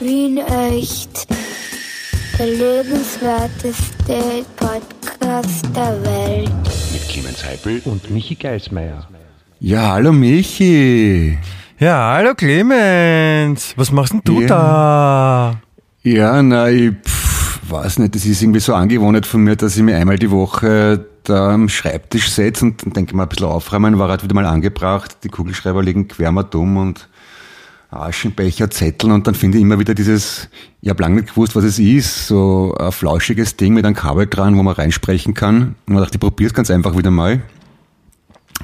Wien echt. Der lebenswerteste Podcast der Welt. Mit Clemens Heipel und Michi Geismeier. Ja, hallo Michi. Ja, hallo Clemens. Was machst denn du Ja. da? Ja, na, ich pff, weiß nicht, das ist irgendwie so angewohnt von mir, dass ich mir einmal die Woche da am Schreibtisch setze und denke mal ein bisschen aufräumen, war halt wieder mal angebracht, die Kugelschreiber liegen quer mal dumm und Aschenbecher, Zettel und dann finde ich immer wieder dieses, ich habe lange nicht gewusst, was es ist, so ein flauschiges Ding mit einem Kabel dran, wo man reinsprechen kann. Und man dachte, ich probiere es ganz einfach wieder mal.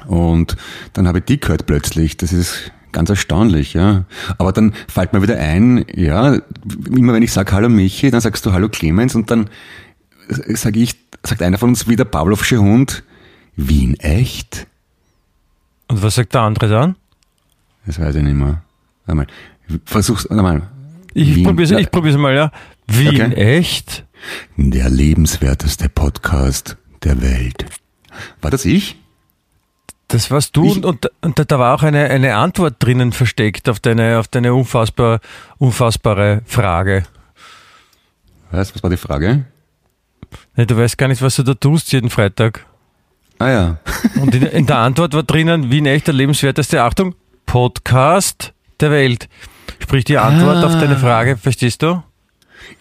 Und dann habe ich die gehört plötzlich. Das ist ganz erstaunlich, ja. Aber dann fällt mir wieder ein, ja, immer wenn ich sage Hallo Michi, dann sagst du Hallo Clemens und dann sage ich, sagt einer von uns wie der Pavlovsche Hund, Wien echt? Und was sagt der andere dann? Das weiß ich nicht mehr. Warte mal. Versuch's, warte mal. Ich Wien- probier's, Ja. ich probier's mal, ja. Wien, Okay. echt? Der lebenswerteste Podcast der Welt. War das ich? Das warst du Ich- und, und, und da- da war auch eine, eine Antwort drinnen versteckt auf deine, auf deine unfassbar, unfassbare Frage. Was, was war die Frage? Ne, Du weißt gar nicht, was du da tust jeden Freitag. Ah ja. Und in, in der Antwort war drinnen, Wien echt der lebenswerteste, Achtung, Podcast der Welt. Sprich die Antwort auf deine Frage, verstehst du?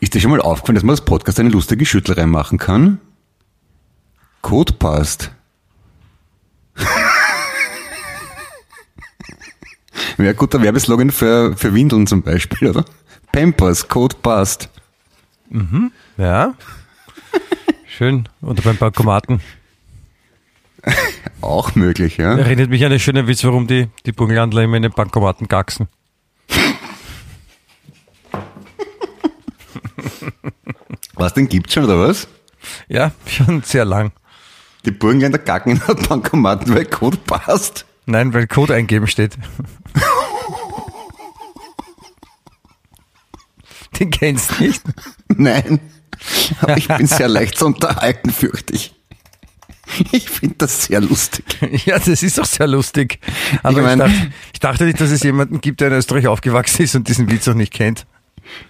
Ist dir schon mal aufgefallen, dass man als Podcast eine lustige Schüttelei machen kann? Code passt. Wäre ein guter Werbeslogan für, für Windeln zum Beispiel, oder? Pampers, Code passt. Ja. Schön. Oder beim Bankomaten. Auch möglich, ja? Erinnert mich an einen schönen Witz, warum die, die Burgenlandler immer in den Bankomaten gaxen. Was, den gibt's schon, oder was? Ja, schon sehr lang. Die Burgenländer gacken in den Bankomaten, weil Code passt. Nein, weil Code eingeben steht. Den kennst du nicht? Nein. Aber ich bin sehr leicht zu unterhalten, fürchte ich. Ich finde das sehr lustig. Ja, das ist doch sehr lustig. Aber Ich ich, mein- dachte, ich dachte nicht, dass es jemanden gibt, der in Österreich aufgewachsen ist und diesen Witz noch nicht kennt.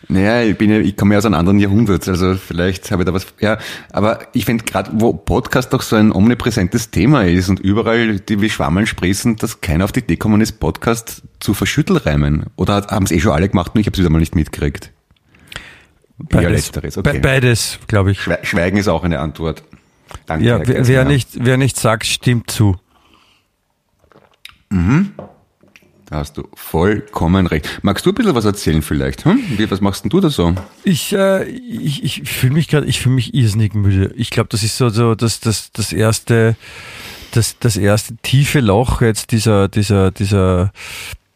Naja, ich bin ja, ich komme ja aus einem anderen Jahrhundert, also vielleicht habe ich da was, ja, aber ich finde gerade, wo Podcast doch so ein omnipräsentes Thema ist und überall die wie Schwammeln sprießen, dass keiner auf die Idee gekommen ist, Podcast zu verschüttelreimen. Oder haben es eh schon alle gemacht, nur ich habe es wieder mal nicht mitgekriegt. Ja, letzteres, okay. Be beides, glaube ich. Schwe- Schweigen ist auch eine Antwort. Danke. Ja, wer, wer, nicht, wer nicht sagt, stimmt zu. Da hast du vollkommen recht. Magst du ein bisschen was erzählen vielleicht? Hm? Wie, was machst denn du da so? Ich, äh, ich, ich fühle mich gerade, ich fühle mich irrsinnig müde. Ich glaube, das ist so, so das, das, das erste, das, das erste tiefe Loch jetzt dieser, dieser, dieser,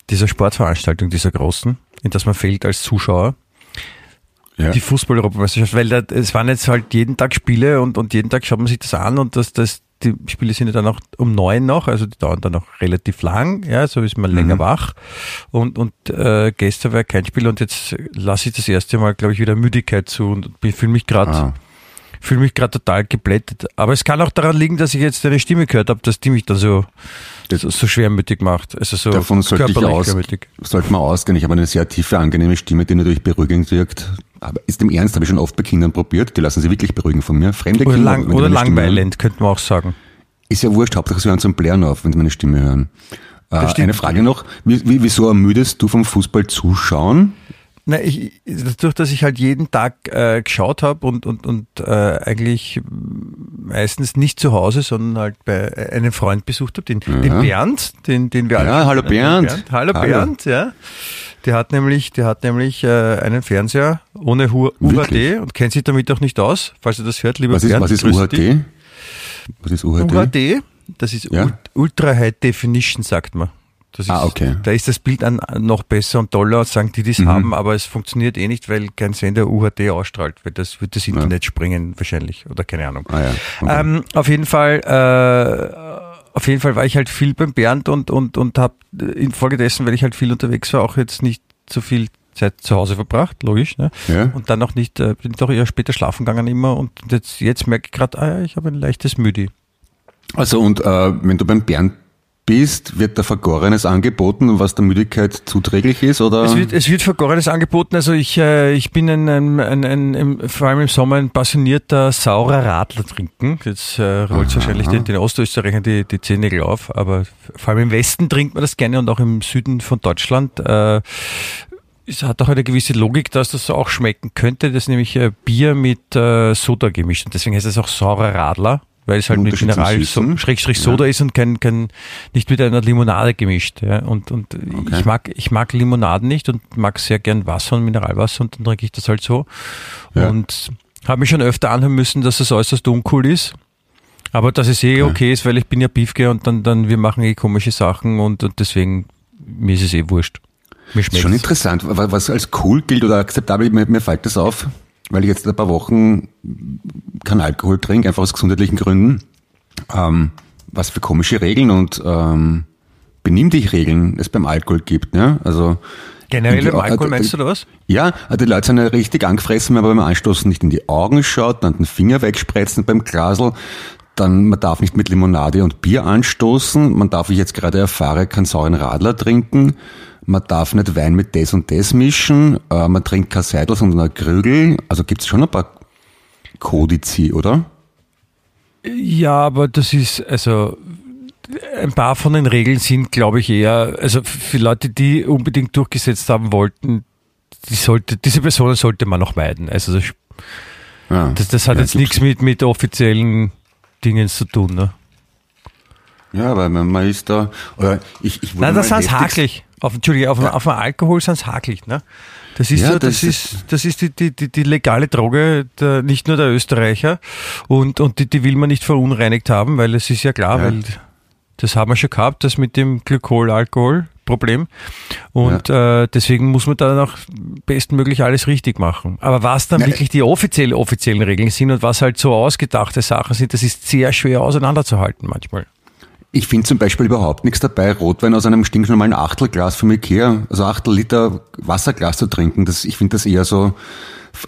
dieser Sportveranstaltung, dieser großen, in das man fällt als Zuschauer. Ja. Die Fußball-Europameisterschaft, weil da, es waren jetzt halt jeden Tag Spiele und, und jeden Tag schaut man sich das an und das, das, die Spiele sind ja dann auch um neun noch, also die dauern dann auch relativ lang, ja, so ist man länger wach. Und, und äh, gestern war kein Spiel und jetzt lasse ich das erste Mal, glaube ich, wieder Müdigkeit zu und fühle mich gerade Ah. Fühle mich gerade total geblättet. Aber es kann auch daran liegen, dass ich jetzt deine Stimme gehört habe, dass die mich da so, so, so schwermütig macht. Also so Davon sollte ich aus, schwermütig. sollte man ausgehen. Ich habe eine sehr tiefe, angenehme Stimme, die natürlich beruhigend wirkt. Aber ist im Ernst, habe ich schon oft bei Kindern probiert. Die lassen sich wirklich beruhigen von mir. Fremde Oder, Kinder. lang, oder langweilend, könnte man auch sagen. Ist ja wurscht, Hauptsache sie hören zum Blären auf, wenn sie meine Stimme hören. Äh, eine Frage noch. Wie, wie, wieso ermüdest du vom Fußball zuschauen? Na, ich, dadurch, dass ich halt jeden Tag äh, geschaut habe und, und, und äh, eigentlich meistens nicht zu Hause, sondern halt bei einem Freund besucht habe, den, den Bernd, den, den wir alle Ja, hallo den Bernd. Hallo, Hallo. Bernd, ja. Der hat nämlich, der hat nämlich äh, einen Fernseher ohne Hu- Wirklich? UHD und kennt sich damit auch nicht aus, falls er das hört, lieber Was ist, Bernd. was ist grüß dich. UHD? Was ist UHD? UHD, das ist Ja. Ult- Ultra High Definition, sagt man. Das ist, Ah, okay. Da ist das Bild an, noch besser und toller, sagen die, die es Mhm. haben, aber es funktioniert eh nicht, weil kein Sender UHD ausstrahlt, weil das wird das Internet sprengen wahrscheinlich oder keine Ahnung. Ah ja. Okay. Ähm, auf jeden Fall, äh, auf jeden Fall war ich halt viel beim Bernd und und und habe infolgedessen, weil ich halt viel unterwegs war, auch jetzt nicht so viel Zeit zu Hause verbracht, logisch. Ne? Ja. Und dann noch nicht, äh, bin doch eher später schlafen gegangen immer und jetzt jetzt merke ich gerade, ah ja, ich habe ein leichtes Müdi. Also und äh, wenn du beim Bernd bist, wird da Vergorenes angeboten, was der Müdigkeit zuträglich ist? Oder? Es wird, es wird Vergorenes angeboten. Also ich, äh, ich bin ein, ein, ein, ein, vor allem im Sommer ein passionierter saurer Radler trinken. Jetzt äh, rollt es wahrscheinlich den, den Ostösterreichern die, die Zehennägel auf, aber vor allem im Westen trinkt man das gerne und auch im Süden von Deutschland. Äh, es hat auch eine gewisse Logik, dass das auch schmecken könnte. Das ist nämlich äh, Bier mit äh, Soda gemischt. Und deswegen heißt es auch saurer Radler weil es halt mit Mineral so, Schrägstrich Soda ja. ist und kein, kein, nicht mit einer Limonade gemischt. Ja. Und, und okay. ich mag, ich mag Limonaden nicht und mag sehr gern Wasser und Mineralwasser und dann trinke ich das halt so. Ja. Und habe mich schon öfter anhören müssen, dass es äußerst uncool ist. Aber dass es eh okay, okay ist, weil ich bin ja Beefke und dann, dann wir machen eh komische Sachen und, und deswegen, mir ist es eh wurscht. Mir schmeckt Schon interessant, was als cool gilt oder akzeptabel, mir, mir fällt das auf weil ich jetzt ein paar Wochen keinen Alkohol trinke, einfach aus gesundheitlichen Gründen. Ähm, was für komische Regeln und ähm, benimm dich Regeln es beim Alkohol gibt. Ne? Also Generell im Alkohol äh, meinst du was? Ja, die Leute sind ja richtig angefressen, wenn man beim Anstoßen nicht in die Augen schaut, dann den Finger wegspretzen beim Glasel, dann man darf nicht mit Limonade und Bier anstoßen, man darf, wie ich jetzt gerade erfahre, keinen sauren Radler trinken, man darf nicht Wein mit das und das mischen, äh, man trinkt kein Seidel, sondern ein Krügel. Also gibt es schon ein paar Kodizi, oder? Ja, aber das ist, also ein paar von den Regeln sind, glaube ich, eher, also für Leute, die unbedingt durchgesetzt haben wollten, die sollte, diese Personen sollte man noch meiden. Also das, ja, das, das hat ja, jetzt nichts mit, mit offiziellen Dingen zu tun. Ne? Ja, weil man, man ist da, oder ich, ich Nein, das heißt hakelig. Auf, Entschuldige, auf, ja. auf dem Alkohol sind es hakelig, ne? Das ist ja, so, das, das ist, das ist die, die, die, die legale Droge, der, nicht nur der Österreicher. Und, und die, die will man nicht verunreinigt haben, weil es ist ja klar, ja. weil das haben wir schon gehabt, das mit dem Glykol-Alkohol-Problem. Und ja. äh, deswegen muss man da auch bestmöglich alles richtig machen. Aber was dann Nein. wirklich die offizielle, offiziellen Regeln sind und was halt so ausgedachte Sachen sind, das ist sehr schwer auseinanderzuhalten manchmal. Ich finde zum Beispiel überhaupt nichts dabei, Rotwein aus einem stinknormalen Achtelglas vom Ikea, also Achtel Liter Wasserglas zu trinken. Das, ich finde das eher so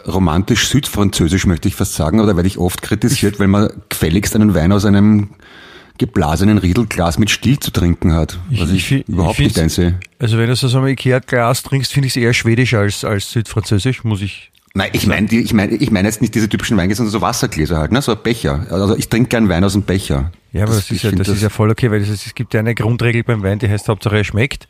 romantisch südfranzösisch, möchte ich fast sagen. Oder werde ich oft kritisiert, weil man gefälligst einen Wein aus einem geblasenen Riedelglas mit Stiel zu trinken hat. Was ich, ich überhaupt ich nicht einsehe. Also wenn du so ein Ikea-Glas trinkst, finde ich es eher schwedisch als, als südfranzösisch, muss ich Nein, ich meine ich meine, ich meine jetzt nicht diese typischen Weingläser, sondern so Wassergläser halt, ne? so ein Becher. Also ich trinke gern Wein aus dem Becher. Ja, aber das, das, ist, ja, das, das ist ja voll okay, weil es, es gibt ja eine Grundregel beim Wein, die heißt Hauptsache er schmeckt.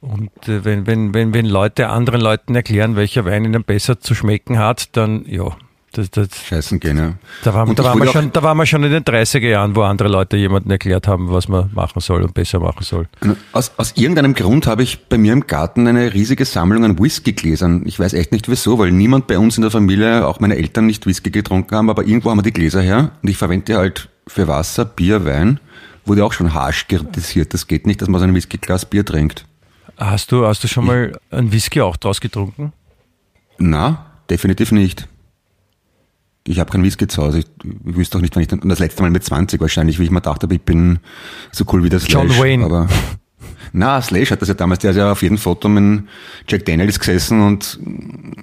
Und äh, wenn, wenn, wenn, wenn Leute anderen Leuten erklären, welcher Wein ihnen besser zu schmecken hat, dann ja, das, das, Scheißen gehen, ja. Da waren, da, waren wir schon, da waren wir schon in den 30er Jahren, wo andere Leute jemandem erklärt haben, was man machen soll und besser machen soll. Aus, aus irgendeinem Grund habe ich bei mir im Garten eine riesige Sammlung an Whiskygläsern. Ich weiß echt nicht wieso, weil niemand bei uns in der Familie, auch meine Eltern nicht Whisky getrunken haben, aber irgendwo haben wir die Gläser her und ich verwende die halt für Wasser, Bier, Wein. Wurde auch schon harsch kritisiert. Das geht nicht, dass man so ein Whiskyglas Bier trinkt. Hast du, hast du schon mal ein Whisky auch draus getrunken? Na, definitiv nicht. Ich habe keinen Whisky zu Hause. Ich, ich wüsste auch nicht, wann ich dann, das letzte Mal mit 20 wahrscheinlich, wie ich mir dachte, ich bin so cool wie das Slash. John Wayne. Aber, na, Slash hat das ja damals, der hat ja auf jedem Foto mit Jack Daniels gesessen und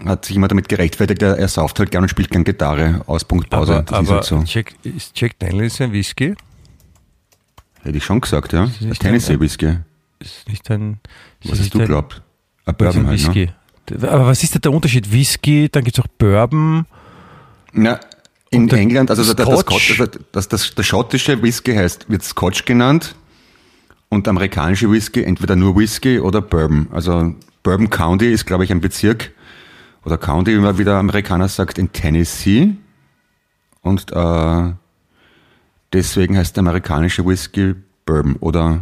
hat sich immer damit gerechtfertigt, er, er sauft halt gern und spielt gern Gitarre, Auspunkt, Pause. Aber, aber halt so. Jack, ist Jack Daniels ein Whisky? Hätte ich schon gesagt, ja. Ein Tennessee Whisky. Ist nicht ein... Ist was hast du glaubt? Ein Bourbon halt, Whisky. Ne? Aber was ist da der Unterschied? Whisky, dann gibt's auch Bourbon. Na, in England, also das, das, das, das, schottische Whisky heißt, wird Scotch genannt und der amerikanische Whisky entweder nur Whisky oder Bourbon. Also Bourbon County ist, glaube ich, ein Bezirk oder County, wie man wieder Amerikaner sagt, in Tennessee. Und äh, deswegen heißt der amerikanische Whisky Bourbon oder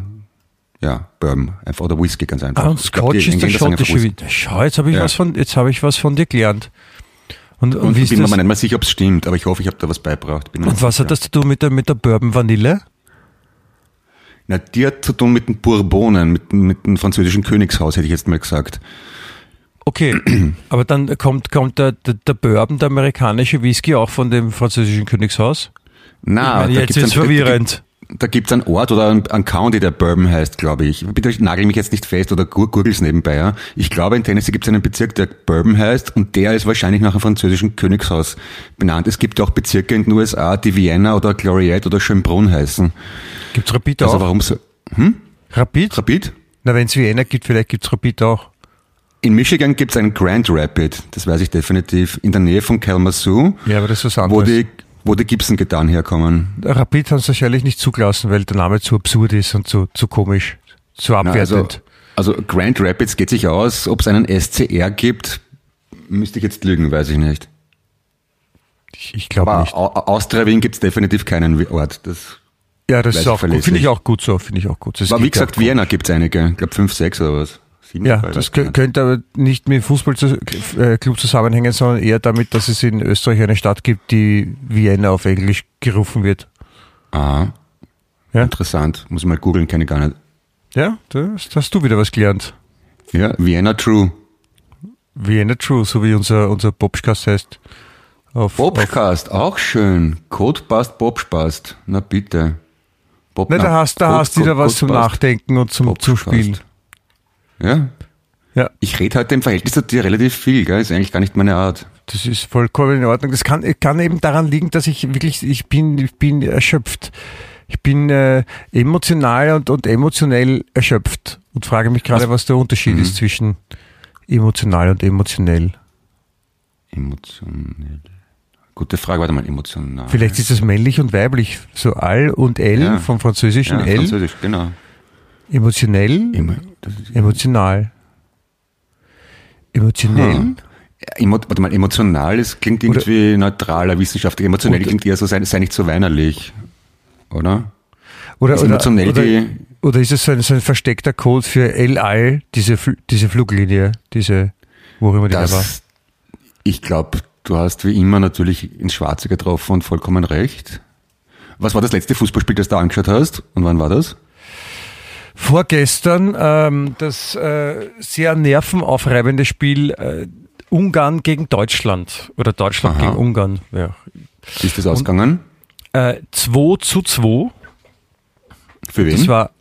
ja, Bourbon, einfach oder Whisky ganz einfach. Ah, und Scotch glaub, ist der schottische Whisky. Schau, jetzt habe ich ja. was von, jetzt habe ich was von dir gelernt. Und, und, und ich bin mir nicht mal sicher, ob es stimmt, aber ich hoffe, ich habe da was beigebracht. Bin und was sicher. hat das zu tun mit der, mit der Bourbon Vanille? Na, die hat zu tun mit den Bourbonen, mit, mit dem französischen Königshaus, hätte ich jetzt mal gesagt. Okay, aber dann kommt, kommt der, der, der Bourbon, der amerikanische Whisky, auch von dem französischen Königshaus? Na, meine, jetzt ist verwirrend da gibt's einen Ort oder einen County, der Bourbon heißt, glaube ich. Bitte nagel mich jetzt nicht fest oder gurgel's nebenbei. Ja. Ich glaube, in Tennessee gibt's einen Bezirk, der Bourbon heißt und der ist wahrscheinlich nach einem französischen Königshaus benannt. Es gibt auch Bezirke in den USA, die Vienna oder Gloriette oder Schönbrunn heißen. Gibt's Rapid also auch? warum so? Hm? Rapid? Rapid? Na, wenn es Vienna gibt, vielleicht gibt's Rapid auch. In Michigan gibt es einen Grand Rapid, das weiß ich definitiv, in der Nähe von Kalamazoo, Ja, aber das ist was wo anderes. die, wo die Gibson-Gitarren herkommen. Rapid haben sie wahrscheinlich nicht zugelassen, weil der Name zu absurd ist und zu, zu komisch, zu Na, also, abwertend. also Grand Rapids geht sich aus, ob es einen SCR gibt, müsste ich jetzt lügen, weiß ich nicht. ich ich glaube nicht. Au- Austria Wien gibt es definitiv keinen Ort. Das Ja, das ist auch gut. Finde ich auch gut so. Finde ich auch gut. Das Aber wie gesagt. Vienna gibt es einige. Ich glaube fünf, sechs oder was. Sieben Ja, das könnte aber nicht mit Fußballclub zusammenhängen, sondern eher damit, dass es in Österreich eine Stadt gibt, die Vienna auf Englisch gerufen wird. Ah, Ja, interessant. Muss ich mal googeln, kenne ich gar nicht. ja das, da hast du wieder was gelernt. Ja, Vienna True. Vienna True, so wie unser, unser Popschkast heißt. Auf, auch schön. Code passt, Bobsch passt. Na bitte. Bob, na, da hast, da Code- hast du wieder was Code zum passt. Nachdenken und zum, Bobsch zum passt. Spielen. Ja. Ja. Ich rede heute im Verhältnis zu dir relativ viel, gell? Ist eigentlich gar nicht meine Art. Das ist vollkommen in Ordnung. Das kann, kann eben daran liegen, dass ich wirklich, ich bin, ich bin erschöpft. Ich bin äh, emotional und, und emotionell erschöpft und frage mich gerade, was der Unterschied Mhm. ist zwischen emotional und emotionell. Emotionell. Gute Frage, warte mal, emotional. Vielleicht ist das männlich und weiblich, so Al und L Ja. vom französischen ja, L. Französisch, genau. Emotionell, Emo, emotional. Emotionell? Hm. Emo, warte mal, emotional, es klingt irgendwie neutraler, wissenschaftlich. Emotionell klingt eher so, sei, sei nicht so weinerlich. Oder? Oder, Ist oder, emotionell oder, die- oder ist es so ein, so ein versteckter Code für Al, diese, diese Fluglinie, diese, wo immer die da war? Das, ich glaube, du hast wie immer natürlich ins Schwarze getroffen und vollkommen recht. Was war das letzte Fußballspiel, das du angeschaut hast? Und wann war das? Vorgestern ähm, das äh, sehr nervenaufreibende Spiel äh, Ungarn gegen Deutschland oder Deutschland Aha. gegen Ungarn. Ja. Wie ist das ausgegangen? Äh, 2 zu 2. Für wen? Das war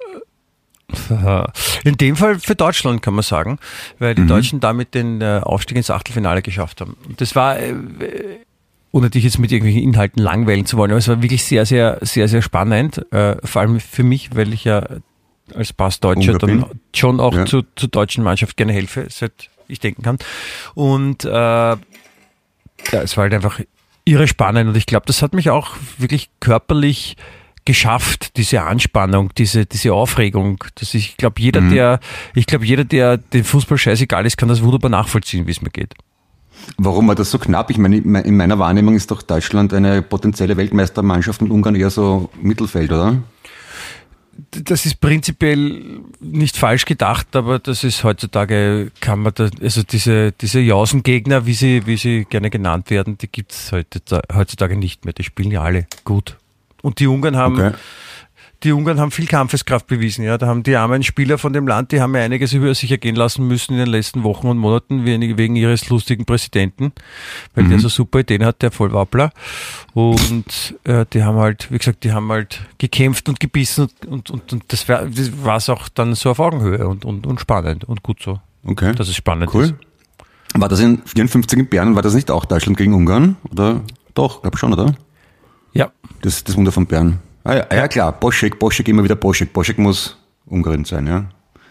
äh, in dem Fall für Deutschland, kann man sagen, weil die Mhm. Deutschen damit den äh, Aufstieg ins Achtelfinale geschafft haben. Und das war, äh, ohne dich jetzt mit irgendwelchen Inhalten langweilen zu wollen, aber es war wirklich sehr, sehr, sehr, sehr spannend. Vor allem für mich, weil ich ja als Passdeutscher dann schon auch Ja. zu, zur deutschen Mannschaft gerne helfe, seit ich denken kann. Und äh, ja, es war halt einfach irre spannend und ich glaube, das hat mich auch wirklich körperlich geschafft, diese Anspannung, diese, diese Aufregung. Dass ich, ich glaube, jeder, Mhm. der, ich glaube, jeder, der dem Fußball scheißegal ist, kann das wunderbar nachvollziehen, wie es mir geht. Warum war das so knapp? Ich meine, in meiner Wahrnehmung ist doch Deutschland eine potenzielle Weltmeistermannschaft und Ungarn eher so Mittelfeld, oder? Das ist prinzipiell nicht falsch gedacht, aber das ist heutzutage, kann man da, also diese, diese Jausengegner, wie sie, wie sie gerne genannt werden, die gibt es heutzutage nicht mehr. Die spielen ja alle gut. Und die Ungarn haben, Okay. Die Ungarn haben viel Kampfeskraft bewiesen. Ja, da haben die armen Spieler von dem Land, die haben ja einiges über sich ergehen lassen müssen in den letzten Wochen und Monaten wegen ihres lustigen Präsidenten, weil der so super Ideen hat, der Vollwappler. Und äh, die haben halt, wie gesagt, die haben halt gekämpft und gebissen und, und, und, und das war es auch dann so auf Augenhöhe und, und, und spannend und gut so, Okay. dass es spannend Cool. ist. War das in 54 in Bern, war das nicht auch Deutschland gegen Ungarn? Oder? Doch, glaube schon, oder? Ja, Das, das Wunder von Bern. Ah ja, ja klar, Boschek, Boschek, immer wieder Boschek. Boschek muss Ungarin sein, ja.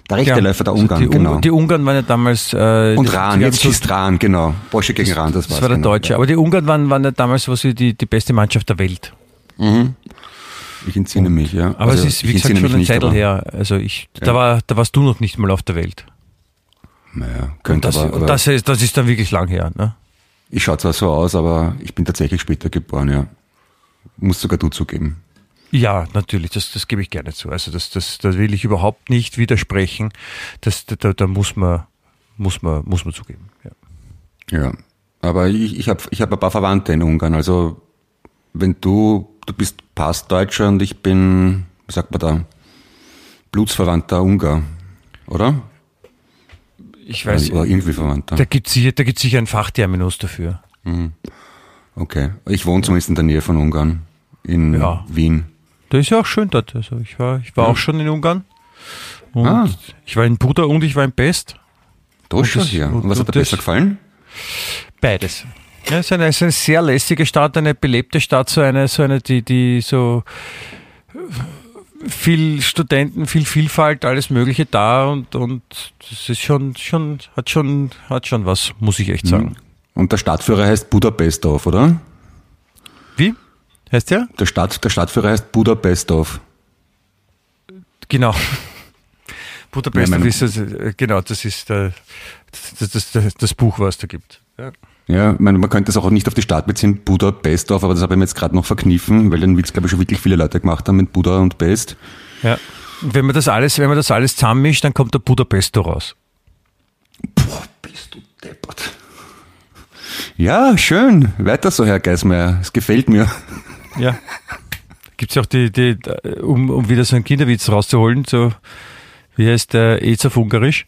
Der rechte ja. Läufer der Also Ungarn, die, genau. Ungarn, die Ungarn waren ja damals äh, und Rahn, jetzt schießt Rahn, genau. Boschek gegen Rahn, das, Das war's, war der genau. Deutsche. Aber die Ungarn waren, waren ja damals was die, die beste Mannschaft der Welt. Ich entsinne mich, ja. Aber Also, es ist, wie gesagt, schon ein Zeitl her. Also ich, da, Ja. war, da warst du noch nicht mal auf der Welt. Naja, könnte Das, aber, und aber das, ist, das ist dann wirklich lang her. Ne? ich schaue zwar so aus, aber ich bin tatsächlich später geboren, ja. Muss sogar du zugeben. Ja, natürlich, das, das gebe ich gerne zu. Also das, das, da will ich überhaupt nicht widersprechen. Das, da, da muss man, muss man, muss man zugeben. Ja. Ja. Aber ich, ich habe ich hab ein paar Verwandte in Ungarn. Also wenn du, du bist Passdeutscher und ich bin, wie sagt man da, blutsverwandter Ungar, oder? Ich weiß, oder irgendwie Verwandter. da gibt es sicher, da gibt's sicher ein Fachterminus dafür. Okay. Ich wohne zumindest in der Nähe von Ungarn, in Ja. Wien. Da ist ja auch schön dort. Also ich war, ich war auch schon in Ungarn. Und Ah. ich war in Buda und ich war in Pest. Da Und schon das- hier. und- Und was hat dir das- besser gefallen? Beides. Ja, es ist eine, es ist eine sehr lässige Stadt, eine belebte Stadt, so eine, so eine, die, die so, viel Studenten, viel Vielfalt, alles Mögliche da und, und das ist schon, schon, hat schon, hat schon was, muss ich echt sagen. Und der Stadtführer heißt Budapestov, oder? Heißt der? Der, Stadt, der Stadtführer heißt Budapestov. Genau. Budapest Ja, ist, das, äh, genau, das ist der, das, das, das, das Buch, was es da gibt. Ja. Ja, meine, man könnte es auch nicht auf die Stadt beziehen, Budapestov, aber das habe ich mir jetzt gerade noch verkniffen, weil den Witz, glaube ich, schon wirklich viele Leute gemacht haben mit Buda und Best. ja. Und wenn man das alles, wenn man das alles zusammenmischt, dann kommt der Budapesto raus. Boah, bist du deppert. Ja, schön. Weiter so, Herr Geismeier. Es gefällt mir. Ja. Gibt es auch die, die, um, um wieder so einen Kinderwitz rauszuholen, so, wie heißt der Aids auf Ungarisch?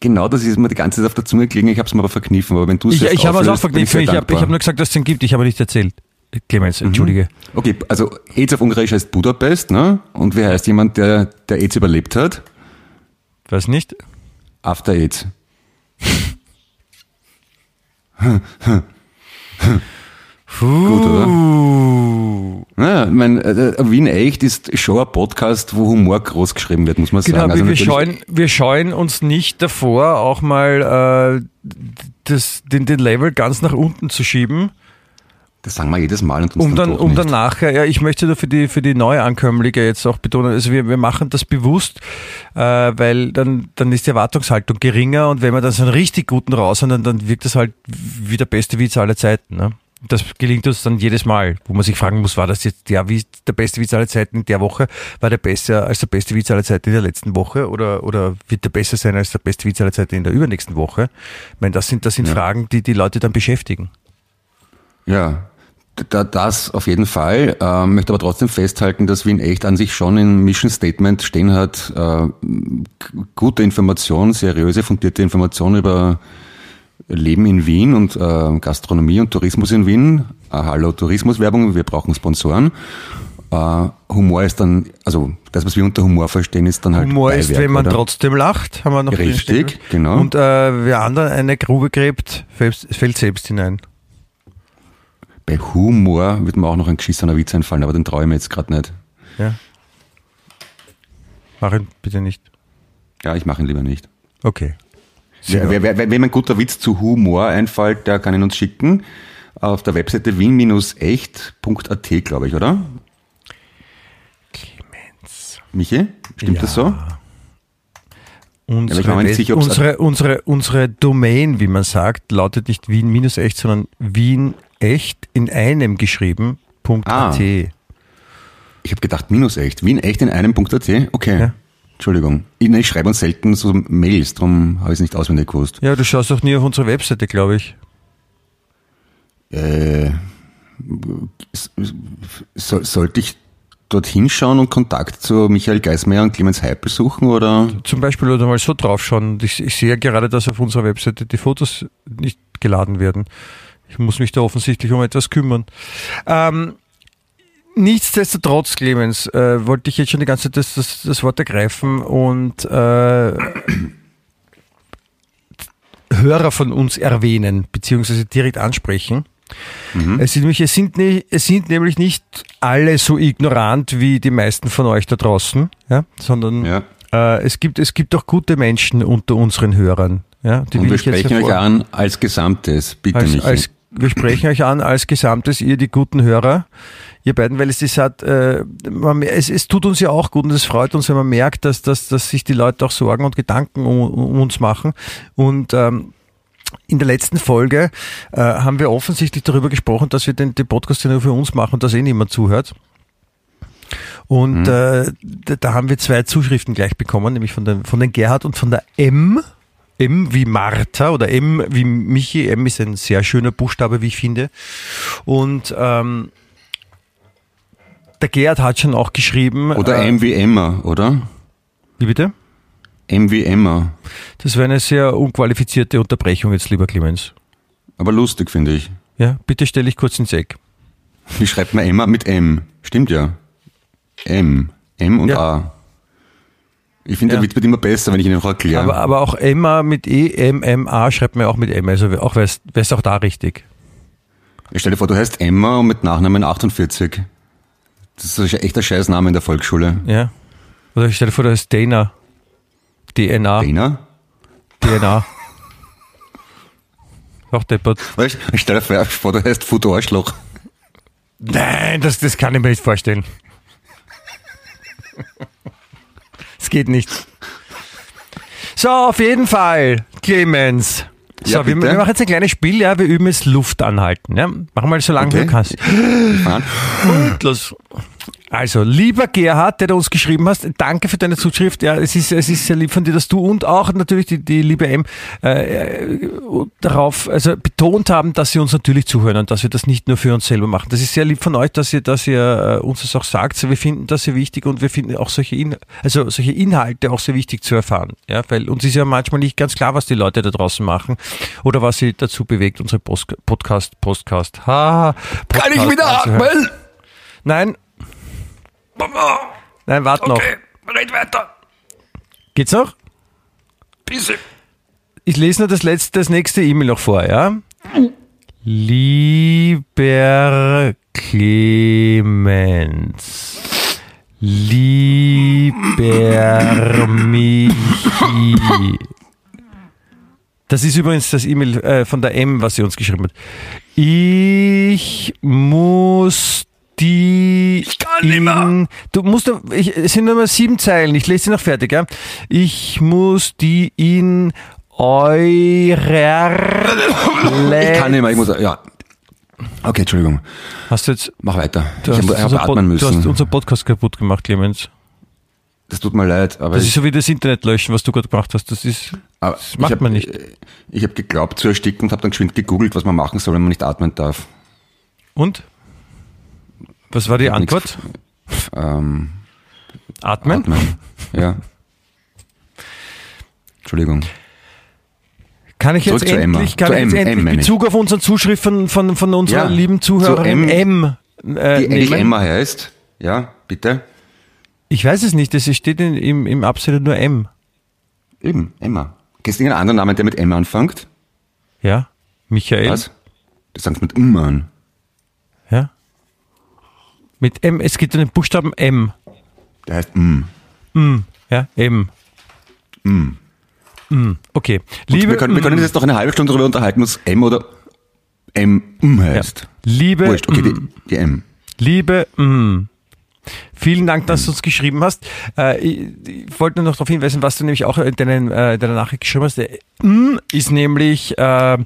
Genau das ist mir die ganze Zeit auf der Zunge gelegen, ich habe es mir aber verkniffen. Aber wenn du es Ich, ich habe es auch sehr Ich habe hab nur gesagt, dass es den gibt. Ich habe nicht erzählt. Clemens, entschuldige. Okay, also AIDS auf Ungarisch heißt Budapest, ne? Und wie heißt jemand, der, der AIDS überlebt hat? Weiß nicht. After AIDS. Gut, oder? Naja, ich mein, äh, Wien Echt ist schon ein Podcast, wo Humor groß geschrieben wird, muss man Genau, sagen. wir, wir, scheuen, wir scheuen uns nicht davor, auch mal äh, das, den, den Level ganz nach unten zu schieben, Das sagen wir jedes Mal und uns um dann, doch um nicht. dann nachher, ja, ich möchte da für die, für die Neuankömmlinge jetzt auch betonen, also wir, wir machen das bewusst, äh, weil dann, dann ist die Erwartungshaltung geringer und wenn wir dann so einen richtig guten raushauen, dann, dann wirkt das halt wie der beste Witz aller Zeiten. Ne? Das gelingt uns dann jedes Mal, wo man sich fragen muss, war das jetzt der, Witz- der beste Witz aller Zeiten in der Woche? War der besser als der beste Witz aller Zeiten in der letzten Woche? Oder, oder wird der besser sein als der beste Witz aller Zeiten in der übernächsten Woche? Ich meine, das sind, das sind Ja. Fragen, die die Leute dann beschäftigen. Ja, da, das auf jeden Fall. Ähm, möchte aber trotzdem festhalten, dass Wien echt an sich schon im Mission Statement stehen hat, äh, gute Information, seriöse, fundierte Information über Leben in Wien und äh, Gastronomie und Tourismus in Wien. Äh, hallo Tourismuswerbung, wir brauchen Sponsoren. Äh, Humor ist dann, also das, was wir unter Humor verstehen, ist dann halt Humor ist, Beiwerk, wenn man oder? trotzdem lacht, haben wir noch Richtig, genau. Und äh, wer anderen eine Grube gräbt, fällt, fällt selbst hinein. Bei Humor wird mir auch noch ein geschissener Witz einfallen, aber den traue ich mir jetzt gerade nicht. Ja. Mach ihn bitte nicht. Ja, ich mache ihn lieber nicht. Okay. Wer, wer, wer, wenn ein guter Witz zu Humor einfällt, der kann ihn uns schicken. Auf der Webseite wien-echt.at, glaube ich, oder? Clemens. Michi, stimmt Ja. das so? Unsere, Welt- sicher, unsere, unsere, unsere Domain, wie man sagt, lautet nicht Wien-echt, sondern Wien-echt in einem geschrieben. Ah. Ich habe gedacht, minus echt. Wien echt in einem Punkt.at? Okay. Ja. Entschuldigung. Ich, ich schreibe uns selten so Mails, darum habe ich es nicht auswendig gewusst. Ja, du schaust auch nie auf unsere Webseite, glaube ich. Äh, so, sollte ich dorthin schauen und Kontakt zu Michael Geismeier und Clemens Heipel suchen oder? Zum Beispiel oder mal so draufschauen. Ich, ich sehe ja gerade, dass auf unserer Webseite die Fotos nicht geladen werden. Ich muss mich da offensichtlich um etwas kümmern. Ähm, nichtsdestotrotz, Clemens, äh, wollte ich jetzt schon die ganze Zeit das, das, das Wort ergreifen und äh, Hörer von uns erwähnen, beziehungsweise direkt ansprechen. Es, sind nämlich, es, sind nicht, es sind nämlich nicht alle so ignorant wie die meisten von euch da draußen, ja, sondern Ja. äh, es, gibt, es gibt auch gute Menschen unter unseren Hörern. Ja, die Und wir sprechen euch an als Gesamtes, bitte als, Michi. als, wir sprechen euch an als Gesamtes, ihr die guten Hörer, ihr beiden, weil es ist halt, äh, man, es, es tut uns ja auch gut und es freut uns, wenn man merkt, dass, dass, dass sich die Leute auch Sorgen und Gedanken um, um uns machen. Und ähm, in der letzten Folge äh, haben wir offensichtlich darüber gesprochen, dass wir den, den Podcast ja nur für uns machen und dass eh niemand zuhört. Und äh, da, da haben wir zwei Zuschriften gleich bekommen, nämlich von, den, von den Gerhard und von der M. M wie Martha oder M wie Michi. M ist ein sehr schöner Buchstabe, wie ich finde. Und ähm, der Gerhard hat schon auch geschrieben. Oder äh, M wie Emma, oder? Wie bitte? M wie Emma. Das wäre eine sehr unqualifizierte Unterbrechung jetzt, lieber Clemens. Aber lustig, finde ich. Ja, bitte stell dich kurz ins Eck. Wie schreibt man Emma mit M? Stimmt ja. M. M und Ja. A. Ich finde, Ja. der Witz wird immer besser, wenn ich ihn noch erkläre. Aber, aber auch Emma mit E, M, M, A schreibt man ja auch mit M. Also auch wäre es auch da richtig. Ich stell dir vor, du heißt Emma und mit Nachnamen 48. Das ist ein echter Scheißname in der Volksschule. Ja. Oder stell dir vor, da ist Dana. DNA. Dana? DNA. Auch deppert. Weißt du, ich stell dir vor, du heißt Foto Arschloch. Nein, das, das kann ich mir nicht vorstellen. Es geht nicht. So, auf jeden Fall, Clemens. So, Ja, wir, wir machen jetzt ein kleines Spiel, ja, wir üben jetzt Luft anhalten. Ja? Mach mal so lange Okay. du kannst. Und los. Also, lieber Gerhard, der du uns geschrieben hast, danke für deine Zuschrift. Ja, es ist, es ist sehr lieb von dir, dass du und auch natürlich die, die liebe M äh, äh, darauf also betont haben, dass sie uns natürlich zuhören und dass wir das nicht nur für uns selber machen. Das ist sehr lieb von euch, dass ihr, dass ihr äh, uns das auch sagt. Wir finden das sehr wichtig und wir finden auch solche, In also solche Inhalte auch sehr wichtig zu erfahren. Ja, weil uns ist ja manchmal nicht ganz klar, was die Leute da draußen machen oder was sie dazu bewegt, unsere Post Podcast, Podcast, ha, Kann ich Podcast wieder atmen? Nein. Nein, warte noch. red weiter. Geht's noch? Bitte. Ich lese nur das letzte, das nächste E-Mail noch vor, ja? Lieber Clemens, lieber Michi. Das ist übrigens das E-Mail äh, von der M, was sie uns geschrieben hat. Ich muss die. Ich kann nicht mehr. Du musst, ich, es sind nur mal sieben Zeilen. Ich lese sie noch fertig, ja. Ich muss die in eurer. Ich kann nicht mehr, ich muss, ja. Okay, Entschuldigung. Hast du jetzt. Mach weiter. Du ich hast, habe Pod- atmen du hast müssen. unser Podcast kaputt gemacht, Clemens. Das tut mir leid, aber Das ist so wie das Internet löschen, was du gerade gemacht hast. Das ist. das macht hab, man nicht. äh, Ich habe geglaubt zu ersticken und habe dann geschwind gegoogelt, was man machen soll, wenn man nicht atmen darf. Und? Was war die nix- Antwort? Ähm, Atmen? atmen. ja. Entschuldigung. Kann ich jetzt Zurück zu Emma. endlich, kann ich jetzt M, endlich M. Bezug auf unseren Zuschrift von, von, von unserer Ja, lieben zu Zuhörerin M, M, äh, Die nehmen? Emma heißt. Ja, bitte. Ich weiß es nicht, es steht in, im, im Absender nur M. Eben, Emma. Kennst du irgendeinen anderen Namen, der mit M anfängt? Ja? Michael? Was? Das sagst mit M an. Ja? Mit M, es gibt einen Buchstaben M. Der heißt M. M. Ja, M. M. M. Okay. Und Liebe, wir können, wir M. können uns jetzt noch eine halbe Stunde darüber unterhalten, was M oder M, M heißt. Liebe, Wurscht, okay, M. die, die M. Liebe, mm. Vielen Dank, dass du uns geschrieben hast. Äh, ich, ich wollte nur noch darauf hinweisen, was du nämlich auch in, deinen, äh, in deiner Nachricht geschrieben hast. Der mm ist nämlich äh,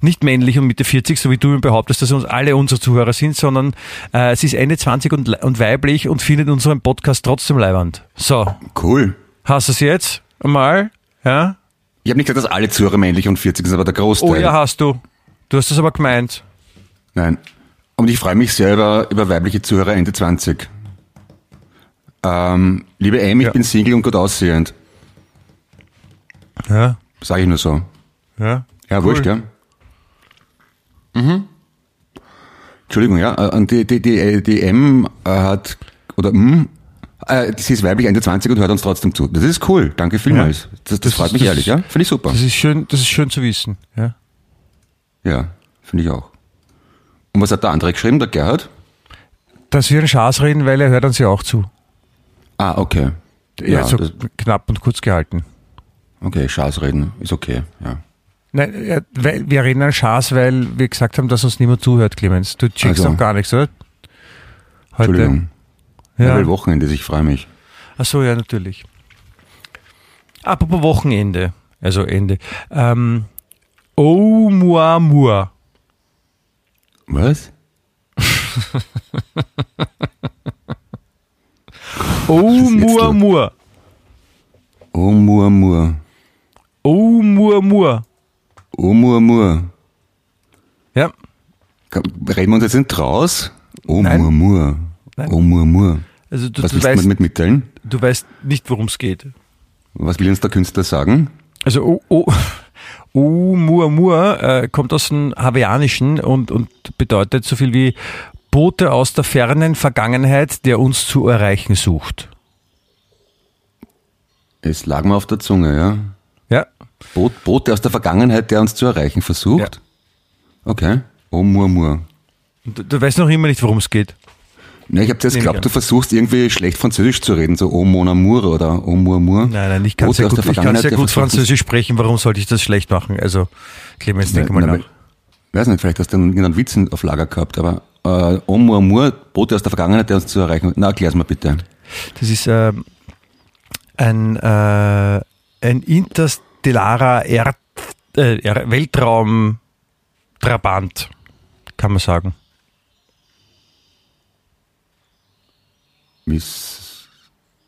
nicht männlich und Mitte 40, so wie du mir behauptest, dass uns alle unsere Zuhörer sind, sondern äh, sie ist Ende 20 und, weiblich und findet unseren Podcast trotzdem leiwand. So, Cool. hast du es jetzt einmal? Ja? Ich habe nicht gesagt, dass alle Zuhörer männlich und 40 sind, aber der Großteil. Oh ja, hast du. Du hast das aber gemeint. Nein. Und ich freue mich sehr über, über weibliche Zuhörer Ende 20. Ähm, liebe M, ich Ja. bin Single und gut aussehend. Ja, Sage ich nur so. ja. Ja, wurscht, ja. Mhm. Entschuldigung, ja. äh, Und die, die, die, die M äh, hat, oder M, äh, sie ist weiblich Ende 20 und hört uns trotzdem zu. Das ist cool. Danke vielmals. Das, das, Das freut ist- mich das ehrlich, ist- ja. Finde ich super. Das ist schön, das ist schön zu wissen. Ja. Ja, finde ich auch. Und was hat der andere geschrieben, der Gerhard? Dass wir einen Schaß reden, weil er hört uns ja auch zu. Ah, okay. Ja, so knapp und kurz gehalten. okay, Schaß reden, ist okay, ja. Nein, wir reden an Schaß, weil wir gesagt haben, dass uns niemand zuhört, Clemens. Du checkst Also. auch gar nichts, oder? Heute. Entschuldigung. Ja. Ja. weil Wochenende ich freue mich. Ach so, ja, natürlich. Apropos Wochenende. Also Ende. Ähm, Oumuamua. Was? Oumuamua. Oh. Oumuamua. Oh, Mur, Mur. Ja, Reden wir uns jetzt? Oh. Mur, Mur. Nein. Oh, Mur, Mur. also du, Was du, willst du damit mitteilen? du weißt nicht, worum es geht. Was will uns der Künstler sagen? Also O- O- Oumuamua äh, kommt aus dem Hawaiianischen und, und bedeutet so viel wie Bote aus der fernen Vergangenheit, der uns zu erreichen sucht. Es lag mir auf der Zunge, ja. Ja, Boot, Boote aus der Vergangenheit, der uns zu erreichen versucht. Okay. Oh, Mur, Mur. du, du weißt noch immer nicht, worum es geht. Ja, ich habe ich geglaubt, du versuchst irgendwie schlecht Französisch zu reden, so Oh mon amour oder Oh mon amour. Nein, nein, ich kann Bote sehr gut, ich kann sehr gut Französisch sprechen. Warum sollte ich das schlecht machen? Also, Clemens, denk Na, mal na, nach. Weiß nicht, vielleicht hast du einen, einen Witz auf Lager gehabt, aber äh, mon amour, Bote aus der Vergangenheit, der uns zu erreichen. Na, erklär's mal bitte. Das ist ähm, ein, äh, ein interstellarer Erd, äh, Weltraum-Trabant, kann man sagen. Miss